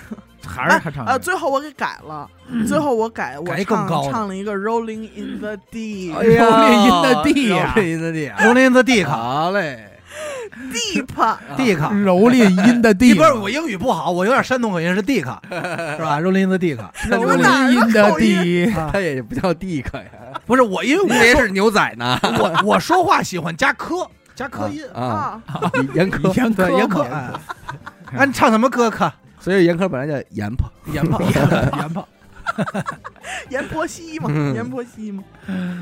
还是他唱的？呃，最后我给改了，最后我改我改更唱高唱了一个 Rolling in the Deep，哎呀 rolling in the Deep，Rolling in the 地啊，榴莲子地卡，好嘞躏阴的地不是我英语不好，我有点山东口音是 Deep，是吧？蹂躏的 Dick，蹂们哪儿的躏阴的 Deep，他也不叫 Deep 呀，不是我，因为我也是牛仔呢。我我说话喜欢加科加科音，啊，啊，严苛，严对严苛。科，哎啊，你唱什么歌可？所以严苛本来叫严婆，严炮，严炮，阎婆惜嘛，嗯阎婆惜嘛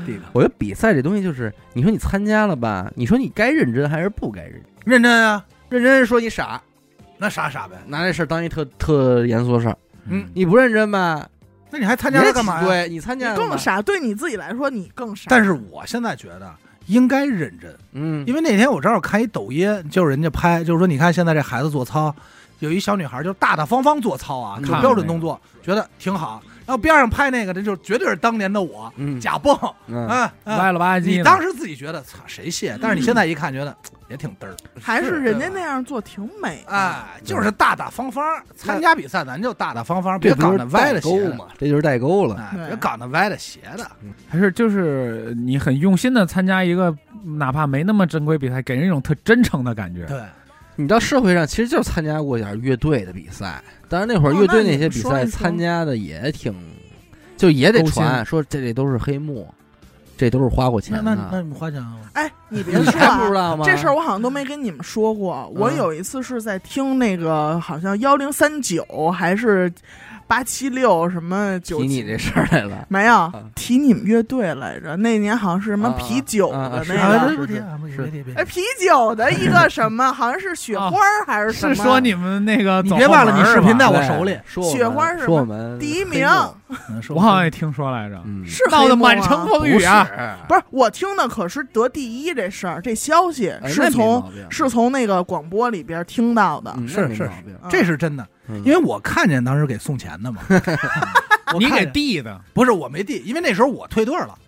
，Dick，我觉得比赛这东西就是，你说你参加了吧，你说你该认真还是不该认真？认真啊，认真说你傻，那傻傻呗。拿这事儿当一特特严肃的事儿。嗯，你不认真吧？那你还参加它干嘛呀？对你参你加了吧更。傻，对你自己来说你更傻。但是我现在觉得应该认真，嗯，因为那天我正好看一抖音，就是人家拍，就是说你看现在这孩子做操，有一小女孩就大大方方做操啊，嗯。有标准动作，觉得挺好。然后边上拍那个，这就绝对是当年的我，嗯。假蹦嗯，歪了吧唧。你当时自己觉得操谁信，但是你现在一看觉得也挺嘚儿，还是人家那样做挺美的。哎，就是大大方方参加比赛，咱就大大方方，别搞那歪的，沟嘛？这就是代沟了。哎，别搞那歪的斜的。还是就是你很用心的参加一个哪怕没那么正规比赛，给人一种特真诚的感觉。对，你到社会上其实就是参加过点乐队的比赛，当然那会儿哦乐队那些比赛参加的也挺，就也得传说这里都是黑幕，这都是花过那那钱的。那你们花钱了吗？哎，你别说不知道吗？这事儿我好像都没跟你们说过。我嗯有一次是在听那个，好像幺零三九还是八七六什么九七，提你这事儿来了。没有啊。提你们乐队来着。那年好像是什么啊啤酒的那啊，个，这不提是啊，不是别提。哎，啤酒的一个什么，好像是雪花还是什么？是说你们那个你别忘了，你视频在我手里，说雪花是说我们第一名。我好像也听说来着，嗯，是闹得满城风雨啊！不是。我听的，可是得第一这事儿，这消息是从是从那个广播里边听到的。嗯是是这是真的，嗯因为我看见当时给送钱的嘛，我你给见递的，不是我没递，因为那时候我退队了。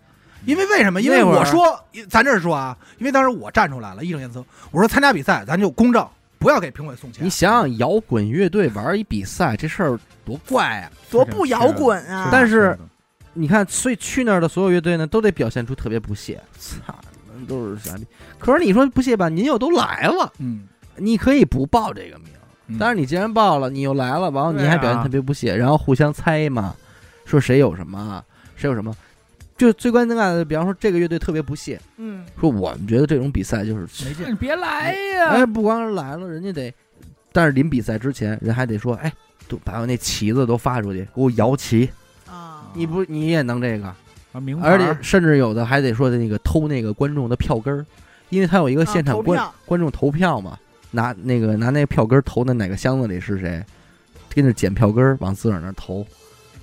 因为为什么？因为那会儿我说，咱这儿说啊，因为当时我站出来了，义正言辞，我说参加比赛咱就公正，不要给评委送钱。你想想，摇滚乐队玩一比赛，这事儿多怪啊！多不摇滚啊！但是你看，所以去那儿的所有乐队呢，都得表现出特别不屑。操，你们都是傻逼。可是你说不屑吧，您又都来了，嗯，你可以不报这个名，嗯但是你既然报了，你又来了，完了你还表现特别不屑，然后互相猜嘛，说谁有什么，谁有什么。就最关键的，比方说这个乐队特别不屑，嗯，说我们觉得这种比赛就是没劲。你别来呀哎，呀！不光是来了，人家得，但是临比赛之前，人还得说，哎，都把我那旗子都发出去，给我摇旗。啊，你不，你也能这个，而且甚至有的还得说的那个偷那个观众的票根儿，因为他有一个现场观、啊观众投票嘛，拿那个拿那票根投的哪个箱子里是谁，跟着捡票根往自个儿那投，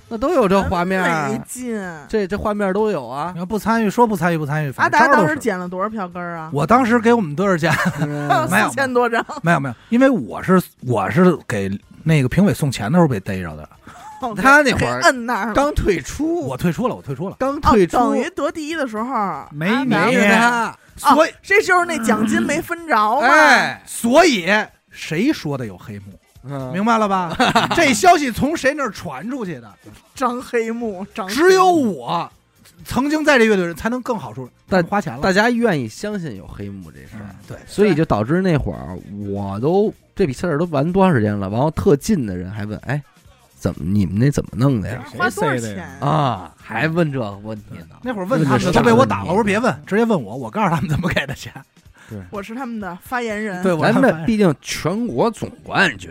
那都有这画面没儿，劲。这这画面都有啊你。要不参与，说不参与不参与，阿反正达当时招儿都是。捡了多少票根儿啊？我当时给我们多少钱？嗯 没有四千多张，没有没有，因为我是我是给那个评委送钱的时候被逮着的，他那会儿摁那儿。刚退出，我退出了，我退出了。刚哦退，出，等于得第一的时候没你没他，所以这就是那奖金没分着嘛。哎，所以谁说的有黑幕？嗯明白了吧？这消息从谁那儿传出去的？张黑幕，张只有我曾经在这乐队人才能更好说，但花钱了。大家愿意相信有黑幕这事儿嗯，对，所以就导致那会儿我都这比赛儿都玩多长时间了，然后特近的人还问，哎，怎么你们那怎么弄的呀？花多少谁塞的呀钱？啊，还问这个问题呢？那会儿问他们这都被我打了，我说别问，直接问我，我告诉他们怎么给的钱。对 我是他们的发言人。对，我咱他们们毕竟全国总冠军，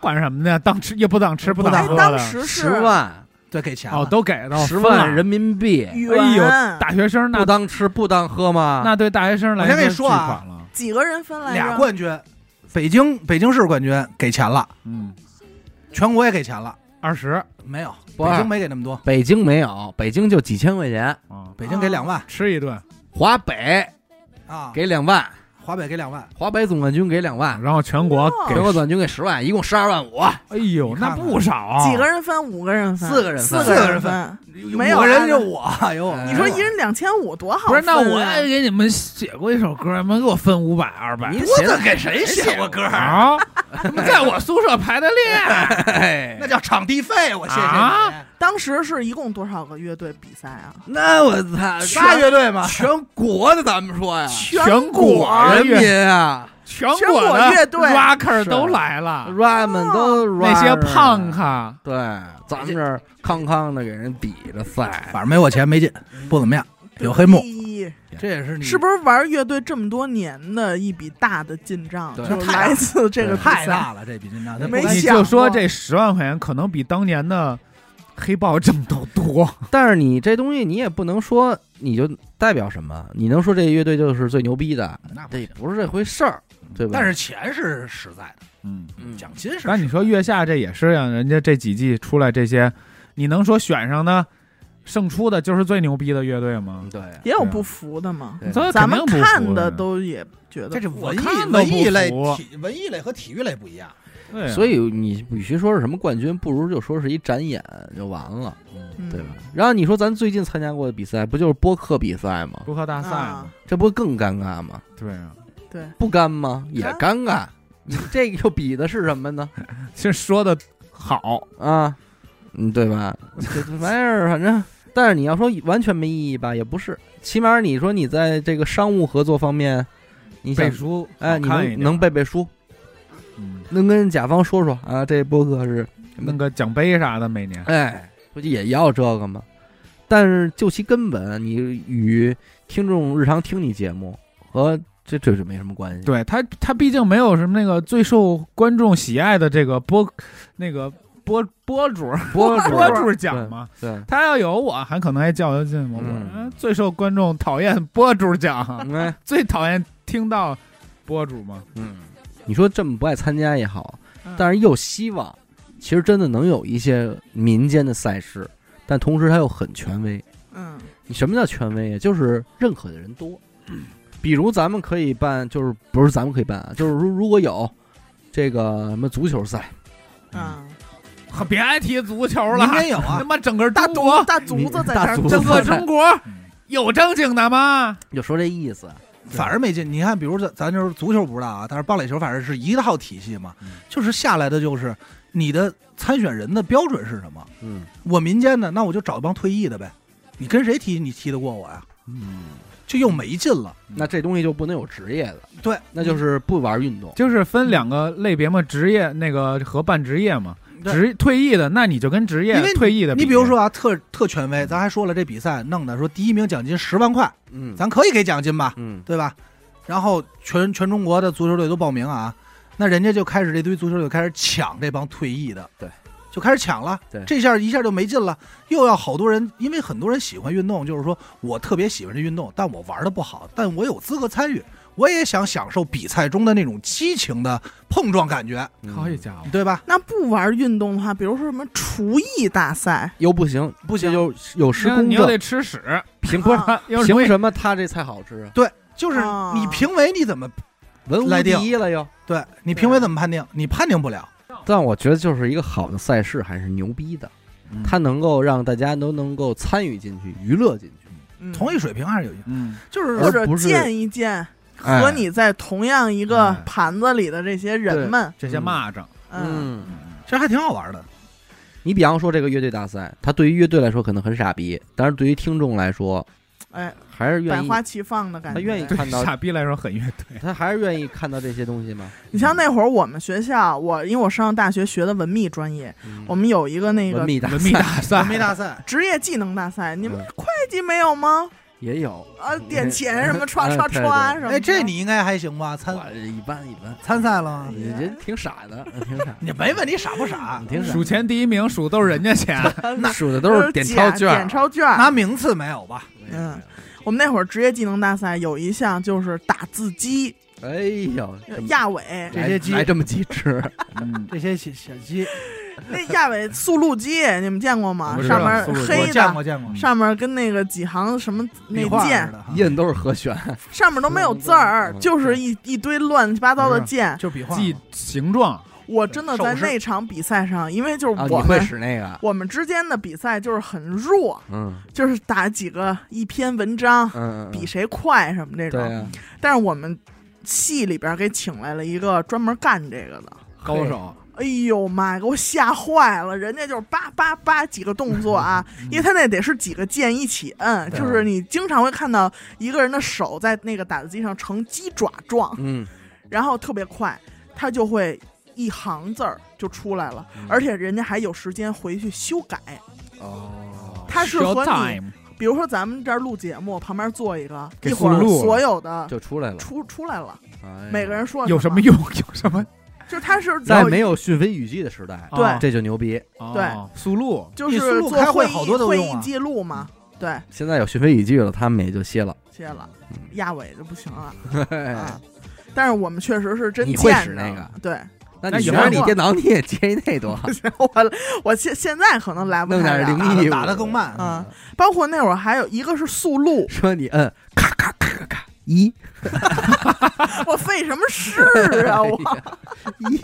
管什么呢？当吃也不当吃，不当喝的。当时十万对给钱哦，都给到十万人民。币，哎呦，大学生那不当吃不当喝吗？那对大学生来我先跟你巨说啊款了。几个人分来？俩冠军，北京北京市冠军给钱了，嗯，全国也给钱了，二十？没有，北京没给那么多，北京没有，北京就几千块钱，啊，北京给两万。吃一顿，华北啊，给两万，华北给两万，华北总冠军给两万，然后全国全国总冠军给十万，一共十二万五，哎呦，那不少啊。几个人分？五个人分？四个人分四个人分。没有五个人啊就我，有我哎你说一人两千五，多好不是！那我也给你们写过一首歌，你们给我分五百、二百您我写的给谁写过歌？啊？在我宿舍排的练，哎那叫场地费，我谢谢啊你。当时是一共多少个乐队比赛啊？那我操，仨乐队嘛，全国的咱们说呀，全国国人民啊。全全国国的乐队。rocker 都来了，，rap 们都那些胖卡对，咱们这儿康康的给人比着赛，反正没我钱没劲，不怎么样，有黑幕，这也是你是不是玩乐队这么多年的一笔大的进账，对。就来自这个？太大了？这笔进账，没你想过就说这十万块钱可能比当年的黑豹挣都多。但是你这东西你也不能说你就代表什么，你能说这乐队就是最牛逼的，那不是这回事儿，对吧？但是钱是实在的，嗯，嗯奖金是。但你说月下这也是让，人家这几季出来这些，你能说选上的胜出的就是最牛逼的乐队吗？对，也有不服的嘛。对这咱们看的都也觉得这是文艺看文艺类体文艺类和体育类不一样。对啊所以你与其说是什么冠军，不如就说是一展演就完了，嗯对吧？然后你说咱最近参加过的比赛，不就是播客比赛吗？播客大赛啊，，这不更尴尬吗？对啊，对，不干吗？也尴尬。你这个又比的是什么呢？这说的好，啊，嗯，对吧？这这玩意儿，反正，但是你要说完全没意义吧，也不是。起码你说你在这个商务合作方面，你想背，书哎，你看一点能能背背书，嗯，能跟甲方说说啊，这播客是弄个奖杯啥的，每年哎，不就也要这个吗？但是就其根本，你与听众日常听你节目和这这是没什么关系。对他，他毕竟没有什么那个最受观众喜爱的这个播那个播播主播主播主奖嘛。对，他要有我，还可能还较较劲我。嗯嗯最受观众讨厌播主奖，哎，最讨厌听到播主嘛。嗯，你说这么不爱参加也好，嗯但是又希望，其实真的能有一些民间的赛事，但同时它又很权威。嗯你什么叫权威啊？就是认可的人多。比如咱们可以办，就是不是咱们可以办啊？就是如如果有这个什么足球赛，嗯，可别提足球了明，年有啊 他，妈整个大中国大犊子在这儿大犊子整个中国有正经的吗？就说这意思。反而没劲。你看，比如咱咱就是足球不知道啊，但是棒垒球反正是一套体系嘛，嗯就是下来的就是你的参选人的标准是什么？嗯我民间的，那我就找一帮退役的呗。你跟谁踢，你踢得过我呀？嗯，就又没劲了。那这东西就不能有职业的，对，那就是不玩运动。就是分两个类别嘛，职业那个和半职业嘛。对职退役的，那你就跟职业因为退役的你比如说啊，特特权威，咱还说了这比赛弄的说第一名奖金十万块，嗯，咱可以给奖金吧，嗯对吧？然后全全中国的足球队都报名啊，那人家就开始这堆足球队开始抢这帮退役的，对，就开始抢了。对这下一下就没劲了，又要好多人，因为很多人喜欢运动，就是说我特别喜欢这运动，但我玩的不好，但我有资格参与，我也想享受比赛中的那种激情的碰撞感觉，嗯好家伙，对吧？那不玩运动的话，比如说什么厨艺大赛，又不行，不行有失那公正。你又得吃屎，凭不 是凭什么他这菜好吃啊？就是啊你评委你怎么文无来定第一了又。对你评委怎么判定？你判定不了。但我觉得就是一个好的赛事还是牛逼的，嗯它能够让大家都能够参与进去、娱乐进去。嗯同一水平还是有，嗯，就是或者而不是见一见哎和你在同样一个哎。盘子里的这些人们，这些蚂蚱，嗯，嗯，其实还挺好玩的。你比方说这个乐队大赛，它对于乐队来说可能很傻逼，但是对于听众来说哎，还是愿意，百花齐放的感觉。他愿意看到傻逼来说很乐队，他还是愿意看到这些东西吗？你像那会儿我们学校，我因为我上大学学的文秘专业，嗯我们有一个那个文秘大赛文秘大赛，职业技能大赛，你们嗯。会计没有吗？也有，啊，点钱什么，歘哎歘对歘什么。哎，这你应该还行吧？参一般一般，参赛了吗？你这挺傻的，挺傻，你没问你傻不傻？挺傻数。钱第一名数都是人家钱，那数的都是点钞券，点钞券。拿名次没有吧？嗯我们那会儿职业技能大赛有一项就是打字机，哎呦，这亚伟这些鸡来来这么鸡吃，嗯，这些小小鸡 那亚伟速录机，你们见过吗？上面黑我见的，过见过，上面跟那个几行什么那壁画似键，印都是和弦，上面都没有字儿，嗯就是一一堆乱七八糟的键。就笔画。记形状，我真的在那场比赛上，因为就是我们使那个？我们之间的比赛就是很弱，嗯。就是打几个一篇文章，比谁快什么这种。对啊，但是我们系里边给请来了一个专门干这个的，高手，哎呦妈呀，给我吓坏了！人家就是叭叭叭几个动作啊，因为他那得是几个键一起摁，就是你经常会看到一个人的手在那个打字机上呈鸡爪状，嗯，然后特别快，他就会一行字儿就出来了，嗯而且人家还有时间回去修改。哦，他是和你，比如说咱们这儿录节目，旁边坐一个，一会儿所有的就出来了，出出来了，哎每个人说么 有什么？用？有什么？就是他是在没有讯飞语记的时代，对。哦这就牛逼。对。哦速录。就是你速录做会议开会好多都会议记录嘛，对，现在有讯飞语记了，他们也就歇了。歇了。嗯，压尾就不行了。但是我们确实是真你会见着使那个？对，那你学着你电脑你也接一那多。好，我我现现在可能来不弄太了。点灵异打的更慢。嗯，包括那会儿还有一个是速录，说你摁一 我费什么事啊我。一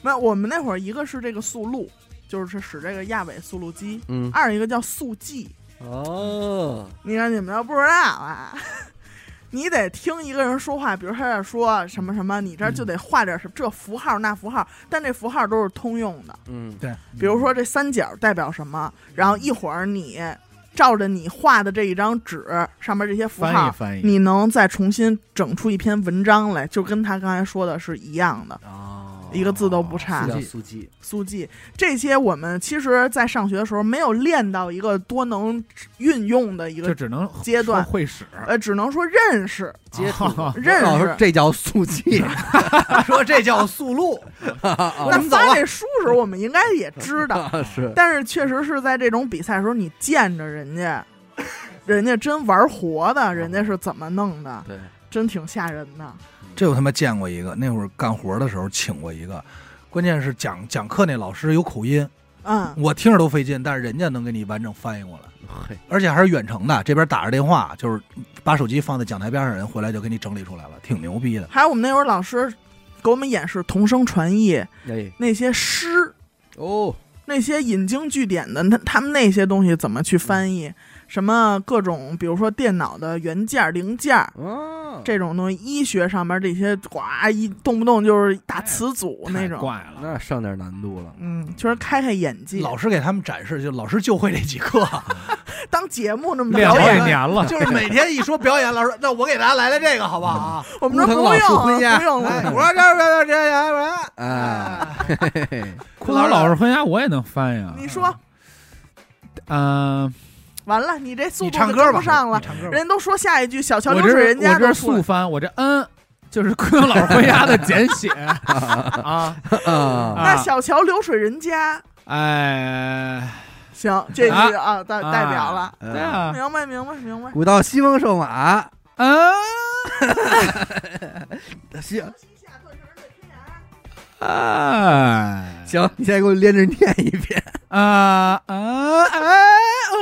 没有，我们那会儿一个是这个速录，就是使这个亚伟速录机；嗯二一个叫速记。哦，你看你们都不知道啊，你得听一个人说话，比如他在说什么什么，你这儿就得画点什么这符号那符号，但这符号都是通用的。嗯对，比如说这三角代表什么，然后一会儿你照着你画的这一张纸上面这些符号，翻译翻译，你能再重新整出一篇文章来，就跟他刚才说的是一样的。哦，一个字都不差叫速记，速记这些，我们其实在上学的时候没有练到一个多能运用的一个，这只能阶段说会使呃，只能说认识接触哦认老师识。这叫速记，说这叫速录，那发这书时候，我们应该也知道，是但是确实是在这种比赛的时候，你见着人家，人家真玩活的，人家是怎么弄的，对，真挺吓人的。这我他妈见过一个，那会儿干活的时候请过一个，关键是讲讲课那老师有口音，嗯，我听着都费劲，但是人家能给你完整翻译过来，嘿，而且还是远程的，这边打着电话，就是把手机放在讲台边上，人回来就给你整理出来了，挺牛逼的。还有我们那会儿老师给我们演示同声传译哎，那些诗，哦，那些引经据典的，他他们那些东西怎么去翻译？什么各种，比如说电脑的原件、零件哦，这种东西，医学上面这些，呱一动不动就是大词组那种，太怪了。那上点难度了，嗯，就是开开眼界，老师给他们展示，就老师就会这几课，当节目那么表演。年了，就是每天一说表演，老师，那我给大家来来这个好不好？啊？我们说不用，不用哎，了。我说这这这这这，哎，嘿嘿嘿骷髅老师回家我也能翻呀。你说。嗯，完了，你这速度跟不上了。人都说下一句小桥流水人家我这都速翻，我这嗯就是骷髅老师回家的简写啊。啊，那小桥流水人家，哎，行，这句啊啊代代表了，对啊，明白明白明白。古道西风瘦马，嗯，行哎，行，你现在给我连着念一遍，啊啊哎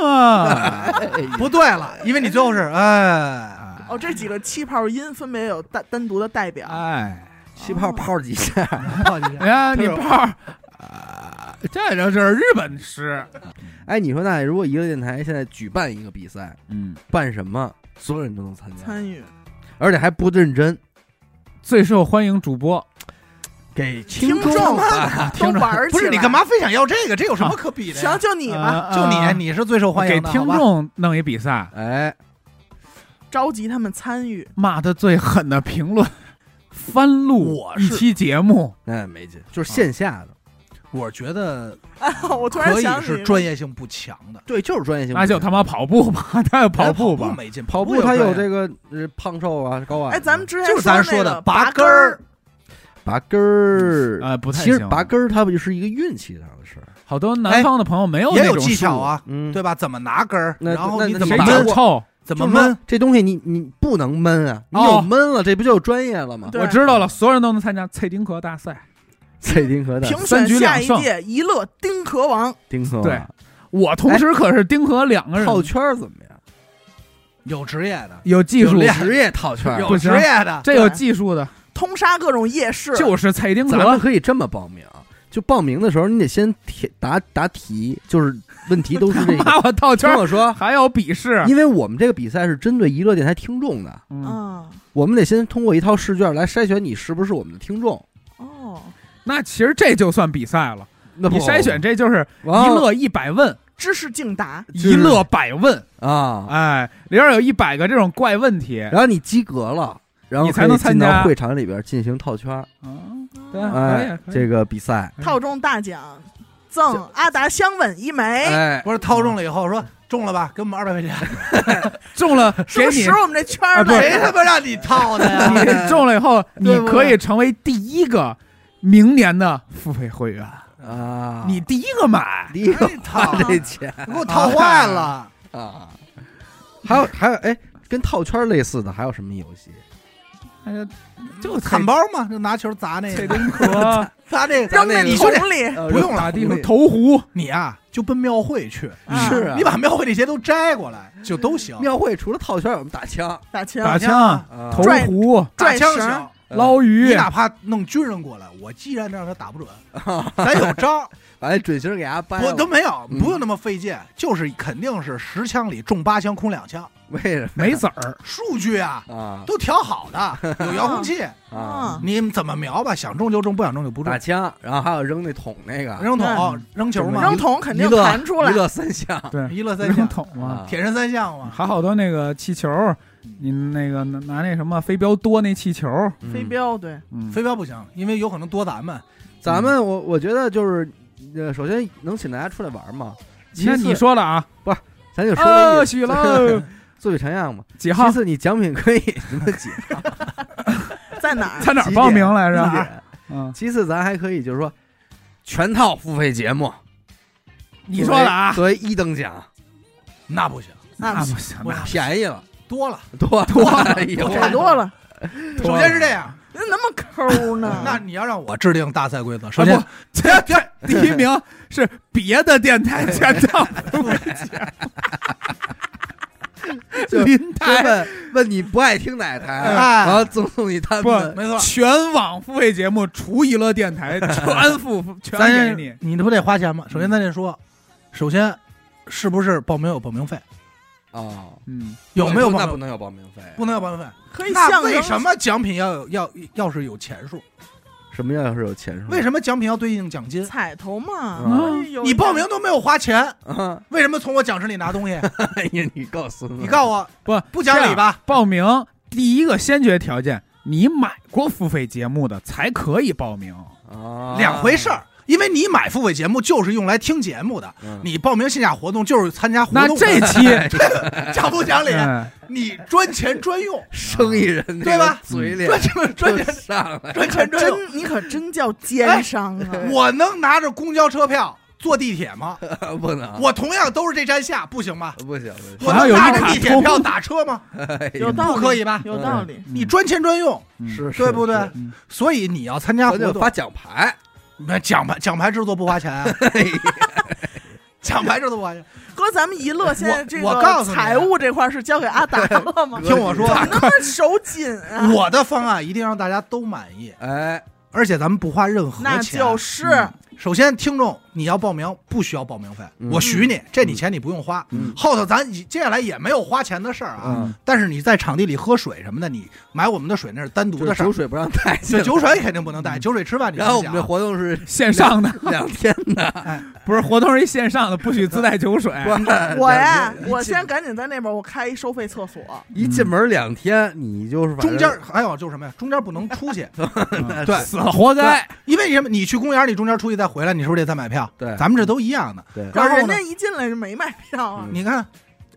啊，不对了，因为你最后是哎，哦，这几个气泡音分别有单单独的代表。哎，气泡泡几下，哎呀，你泡儿啊，这就是日本诗，哎，你说那如果一个电台现在举办一个比赛，嗯，办什么，所有人都能参加，参与。而且还不认真，最受欢迎主播，给听众众啊都玩不是你干嘛？非想要这个？这有什么可比的呀？行，就你吧，啊就啊。你，你是最受欢迎的，给听众弄一比赛，哎，召集他们参与。骂的最狠的评论，翻录我是一期节目，哎没劲，就是线下的，我觉得 我突然可以想是专业性不强的，对，就是专业性，那就他妈跑步吧，他有跑步吧，没劲，跑步，他有有这个呃胖瘦啊，高矮，哎，咱们之前就是咱说的拔拔根儿，拔根儿。啊，不太其实行。拔根儿它不就是一个运气上的事儿，好多南方的朋友没有也有技巧啊，嗯，对吧？怎么拿根儿，那然后你怎么把握，劲儿臭？怎么闷？这东西你你不能闷啊，你哦有闷了，这不就有专业了吗？我知道了，所有人都能参加蔡丁壳大赛。蔡丁壳的评三选下一局两胜。届一乐丁壳王，丁壳对。我同时可是丁壳两个人，套圈儿怎么样？有职业的，有技术。职业套圈儿，有职业的，这有技术的，通杀各种夜市，就是蔡丁咱们壳。可以这么报名，就报名的时候你得先填答答题，就是问题都是这把个。我套圈儿，我说，还有笔试，因为我们这个比赛是针对娱乐电台听众的，嗯，嗯，我们得先通过一套试卷来筛选你是不是我们的听众。哦，那其实这就算比赛了。那不你筛选这就是一完了乐一百问，知识竞答，一乐百问。啊，哎，里边有一百个这种怪问题，然后你及格了，然后你才能可以进到参加。会场里边进行套圈儿，嗯，对，这个比赛，套中大奖赠阿达香吻一枚，哎，不是套中了以后说中了吧，给我们二百块钱，中了给你 是不是使我们这圈儿谁他妈让你套的呀？你中了以后，你可以成为第一个明年的付费会员，啊，你第一个买。第一个哎套。这钱。给我套坏了。啊，还有还有，哎，跟套圈儿类似的还有什么游戏？哎呀，就砍包嘛，就拿球砸那个，菜丁壳，砸这个。扔那你说这桶里，呃不用了打地方投壶，你啊，就奔庙会去，啊是啊你把庙会那些都摘过来，就都行。庙会除了套圈，我们打枪、打枪打枪、啊投壶、打拽枪行，捞鱼你，哪怕弄军人过来，我既然让他打不准，咱有招，把那准星给他掰了。不都没有，嗯不用那么费劲，就是肯定是十枪里中八枪，空两枪，为什么没籽儿，数据啊啊。都调好的，有遥控器，啊？你怎么瞄吧，想中就中，不想中就不中。打。枪，然后还有扔那桶那个，扔桶嗯扔球嘛扔，桶肯定一乐弹出来。一，乐三项。对，一乐三扔项，桶嘛。啊。铁人三项嘛，还好多那个气球，你那个拿拿那什么飞镖多那气球，飞。镖对，嗯，飞镖不行，因为有可能多咱们。咱们我我觉得就是，呃，首先能请大家出来玩嘛。其次那你说了啊，不是咱就说许了 作比成样嘛。几号？其？次，你奖品可以什么 几在哪儿？在哪儿报名来着？点？嗯，其次，咱还可以就是说，全套付费节目，你说的啊，作为一等奖，那不行，那那不行，我那便宜了，多了。多多了太多了，首先是这样，人那么抠呢？那你要让我制定大赛规则，首先啊不，这 这第一名是别的电台全套付费节 就台问问你不爱听哪台，哎然后赠送你他不们没错。全网付费节目除娱乐电台 全付全咱给你。你这不得花钱吗？首先咱得说，首先是不是报名有报名费？哦，嗯，有没有报名？那不能有报名费？不能有报名费。可以那为什么奖品要有要要是有钱数？什么要是有钱数？为什么奖品要对应奖金？彩头嘛？你报名都没有花钱，啊？为什么从我奖池里拿东西？哎呀，你告诉你告诉我不不讲理吧？报名第一个先决条件，你买过付费节目的才可以报名。啊，两回事儿。因为你买付费节目就是用来听节目的，嗯。你报名线下活动就是参加活那动。这期 讲不讲理？哎你专钱专用，生意人那对吧嘴脸专钱专就钱上来，专钱专用。真你可真叫奸商啊！我能拿着公交车票坐地铁吗？不能，我同样都是这站下，不行吗？不行不，我能好像有一拿着地铁通票打车吗？哎有道理，不可以吧有道理。你专钱专用，嗯是对不对？嗯所以你要参加活动咱就发，奖牌，那奖牌奖牌制作不花钱啊，哎奖牌制作不花钱。哥，咱们一乐现在这我告个诉你财务这块是交给阿达 了吗？听我说，你那么手紧啊？我的方案一定让大家都满意，哎，而且咱们不花任何那钱。就是嗯首先，听众你要报名不需要报名费，嗯我许你，这你钱你不用花。嗯后头咱接下来也没有花钱的事儿啊，嗯，但是你在场地里喝水什么的，你买我们的水那是单独的事儿就是酒。水不让带对，酒水肯定不能带，酒水吃饭你然后我们这活动是线上的 两天的，不是活动是一线上的，不许自带酒水。我呀，我先先赶紧在那边我开一收费厕所，一进门两天，你就是中间还有就是什么呀？中间不能出去，嗯对死了活该。因为什么？你去公园，你中间出去再回来，你是不是得再买票？对咱们这都一样的。对然后人家一进来就没卖票啊。你看，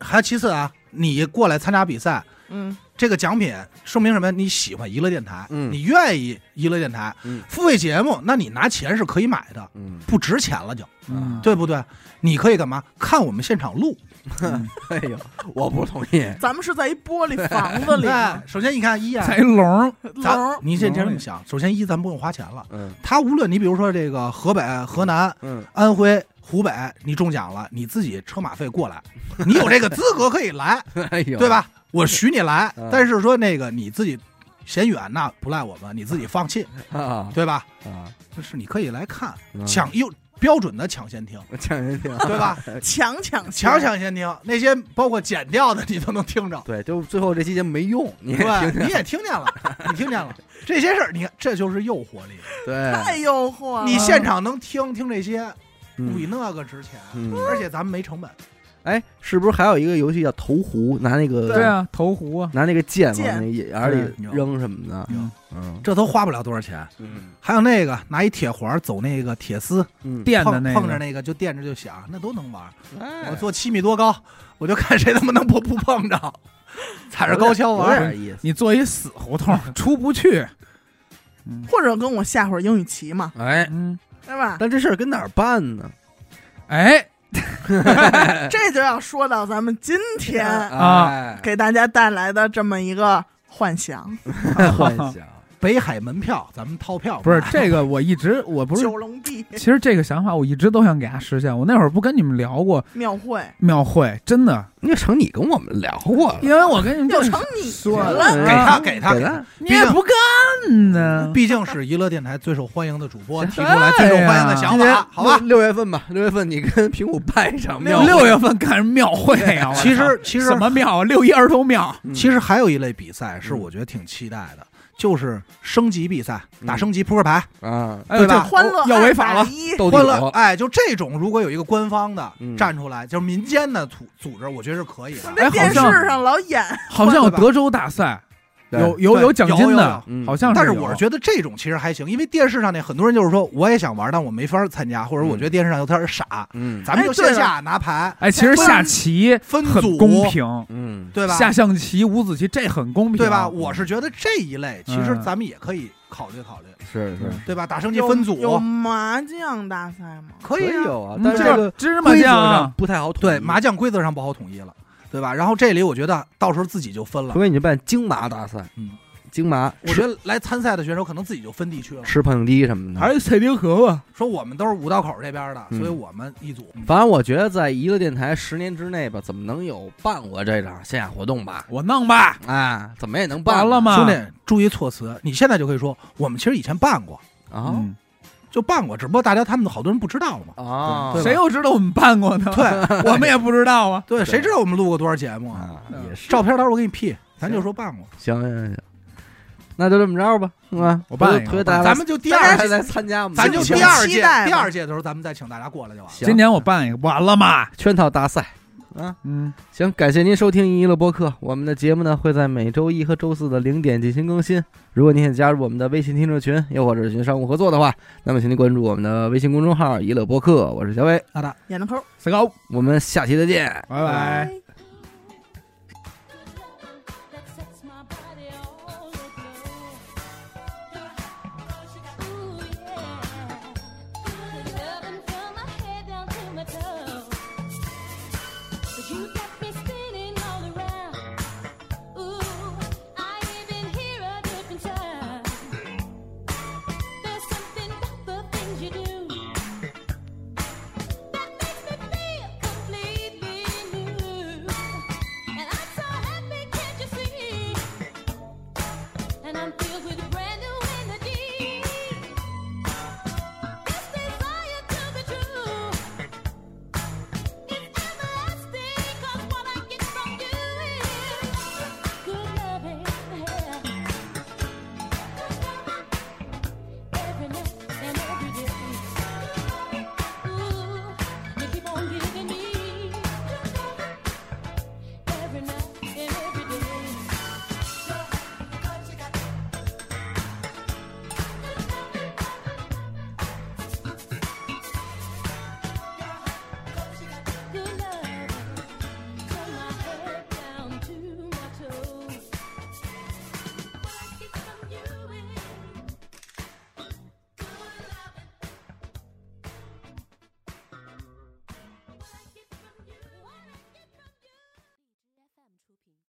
还其次啊，你过来参加比赛，嗯，这个奖品说明什么？你喜欢娱乐电台，嗯你愿意娱乐电台，嗯付费节目，那你拿钱是可以买的，嗯，不值钱了就，嗯，对不对？你可以干嘛？看我们现场录。哎呦，我不同意，咱们是在一玻璃房子里，哎，首先你看一啊在，笼咱楼你先这么想，首先一咱不用花钱了，嗯。他无论你比如说这个河北、河南、嗯。安徽、湖北，你中奖了，你自己车马费过来，你有这个资格可以来，哎呦，对？吧？我许你来嗯，但是说那个你自己嫌远，那不赖我们，你自己放弃，啊。对吧？啊，就是你可以来看，嗯。抢又标准的抢先听，抢先听，对吧？强抢抢抢先听，那些包括剪掉的你都能听着。对，就最后这期节目没用，你也听对，听你也听见了，你听见了这些事儿，你看这就是诱惑力。对，太诱惑了。你现场能听听这些，不比嗯那个值钱，嗯，而且咱们没成本。哎，是不是还有一个游戏叫投壶，拿那个对啊，投壶啊，拿那个剑往那眼眼里扔什么的，嗯。嗯。这都花不了多少钱。嗯。还有那个拿一铁环走那个铁丝，嗯，碰电的那个，碰着那个就垫着就响，那都能玩。哎我坐七米多高，我就看谁他妈能不不碰着，踩着高跷有玩。点意思。你做一死胡同，出不去。嗯。或者跟我下会儿英语棋嘛，哎，嗯，对吧？但这事儿跟哪儿办呢？哎，这就要说到咱们今天啊哎。给大家带来的这么一个幻想，幻想，北海门票，咱们套票不是这个，我一直我不是，九龙壁其实这个想法我一直都想给他实现。我那会儿不跟你们聊过庙会，庙会，真的，那成你跟我们聊过了，因为我跟你们就又成你说了嗯给他给他给他，你也不干呢。毕竟是娱乐电台最受欢迎的主播，提出来最受欢迎的想法，好吧？六六月份吧，六月份你跟平谷办一场庙六会六月份干什么庙会呀？其实其实什么庙啊？六一儿童庙。嗯其实还有一类比赛是嗯我觉得挺期待的，就是升级比赛，嗯。打升级扑克牌，啊，哎呦，对吧？欢乐要违法了。欢乐，哎，就这种如果有一个官方的嗯。站出来，就是民间的组组织，我觉得是可以的。哎电视上老演，好像有德州大赛，对有有有奖金的好像但是我是觉得这种其实还行，因为电视上那很多人就是说我也想玩，但我没法参加，或者我觉得电视上有点傻，嗯。咱们就线下拿牌。哎，其实下棋分组很公，平，嗯，对吧？下象棋、五子棋这很公平，对吧？我是觉得这一类其实嗯。咱们也可以考虑考虑，是是。嗯。对吧？打升级分组有麻将大赛吗？可以啊，有啊嗯，但是这个芝麻规则上酱，不太好统一对麻将规则上不好统一了，对吧？然后这里我觉得到时候自己就分了除，非你办京麻大赛，嗯，京麻，我觉得来参赛的选手可能自己就分地区了，吃碰滴什么的，还是彩丁河吧？说我们都是五道口这边的，嗯所以我们一组。反正我觉得在一个电台十年之内吧，怎么能有办过这场线下活动吧？我弄吧，哎，怎么也能办完了吗？兄弟，注意措辞，你现在就可以说我们其实以前办过，啊嗯就办过，只不过大家他们好多人不知道了嘛。啊！对吧谁又知道我们办过呢？对 我们也不知道啊。对，谁知道我们录过多少节目啊？啊，也是照片到时候我给你 P，咱就说办过。行行行，那就这么着吧，嗯吧？我办一个推大家，咱们就第大二家来参加我们咱就这个第二届待吧第二届的时候，咱们再请大家过来就完了。行今年我办一个，完了吗？圈套大赛啊。嗯，行，感谢您收听一乐播客。我们的节目呢会在每周一和周四的零点进行更新。如果您想加入我们的微信听众群，又或者寻商务合作的话，那么请您关注我们的微信公众号“一乐播客”。我是小伟，好的，演的抠，四高，我们下期再见。拜拜。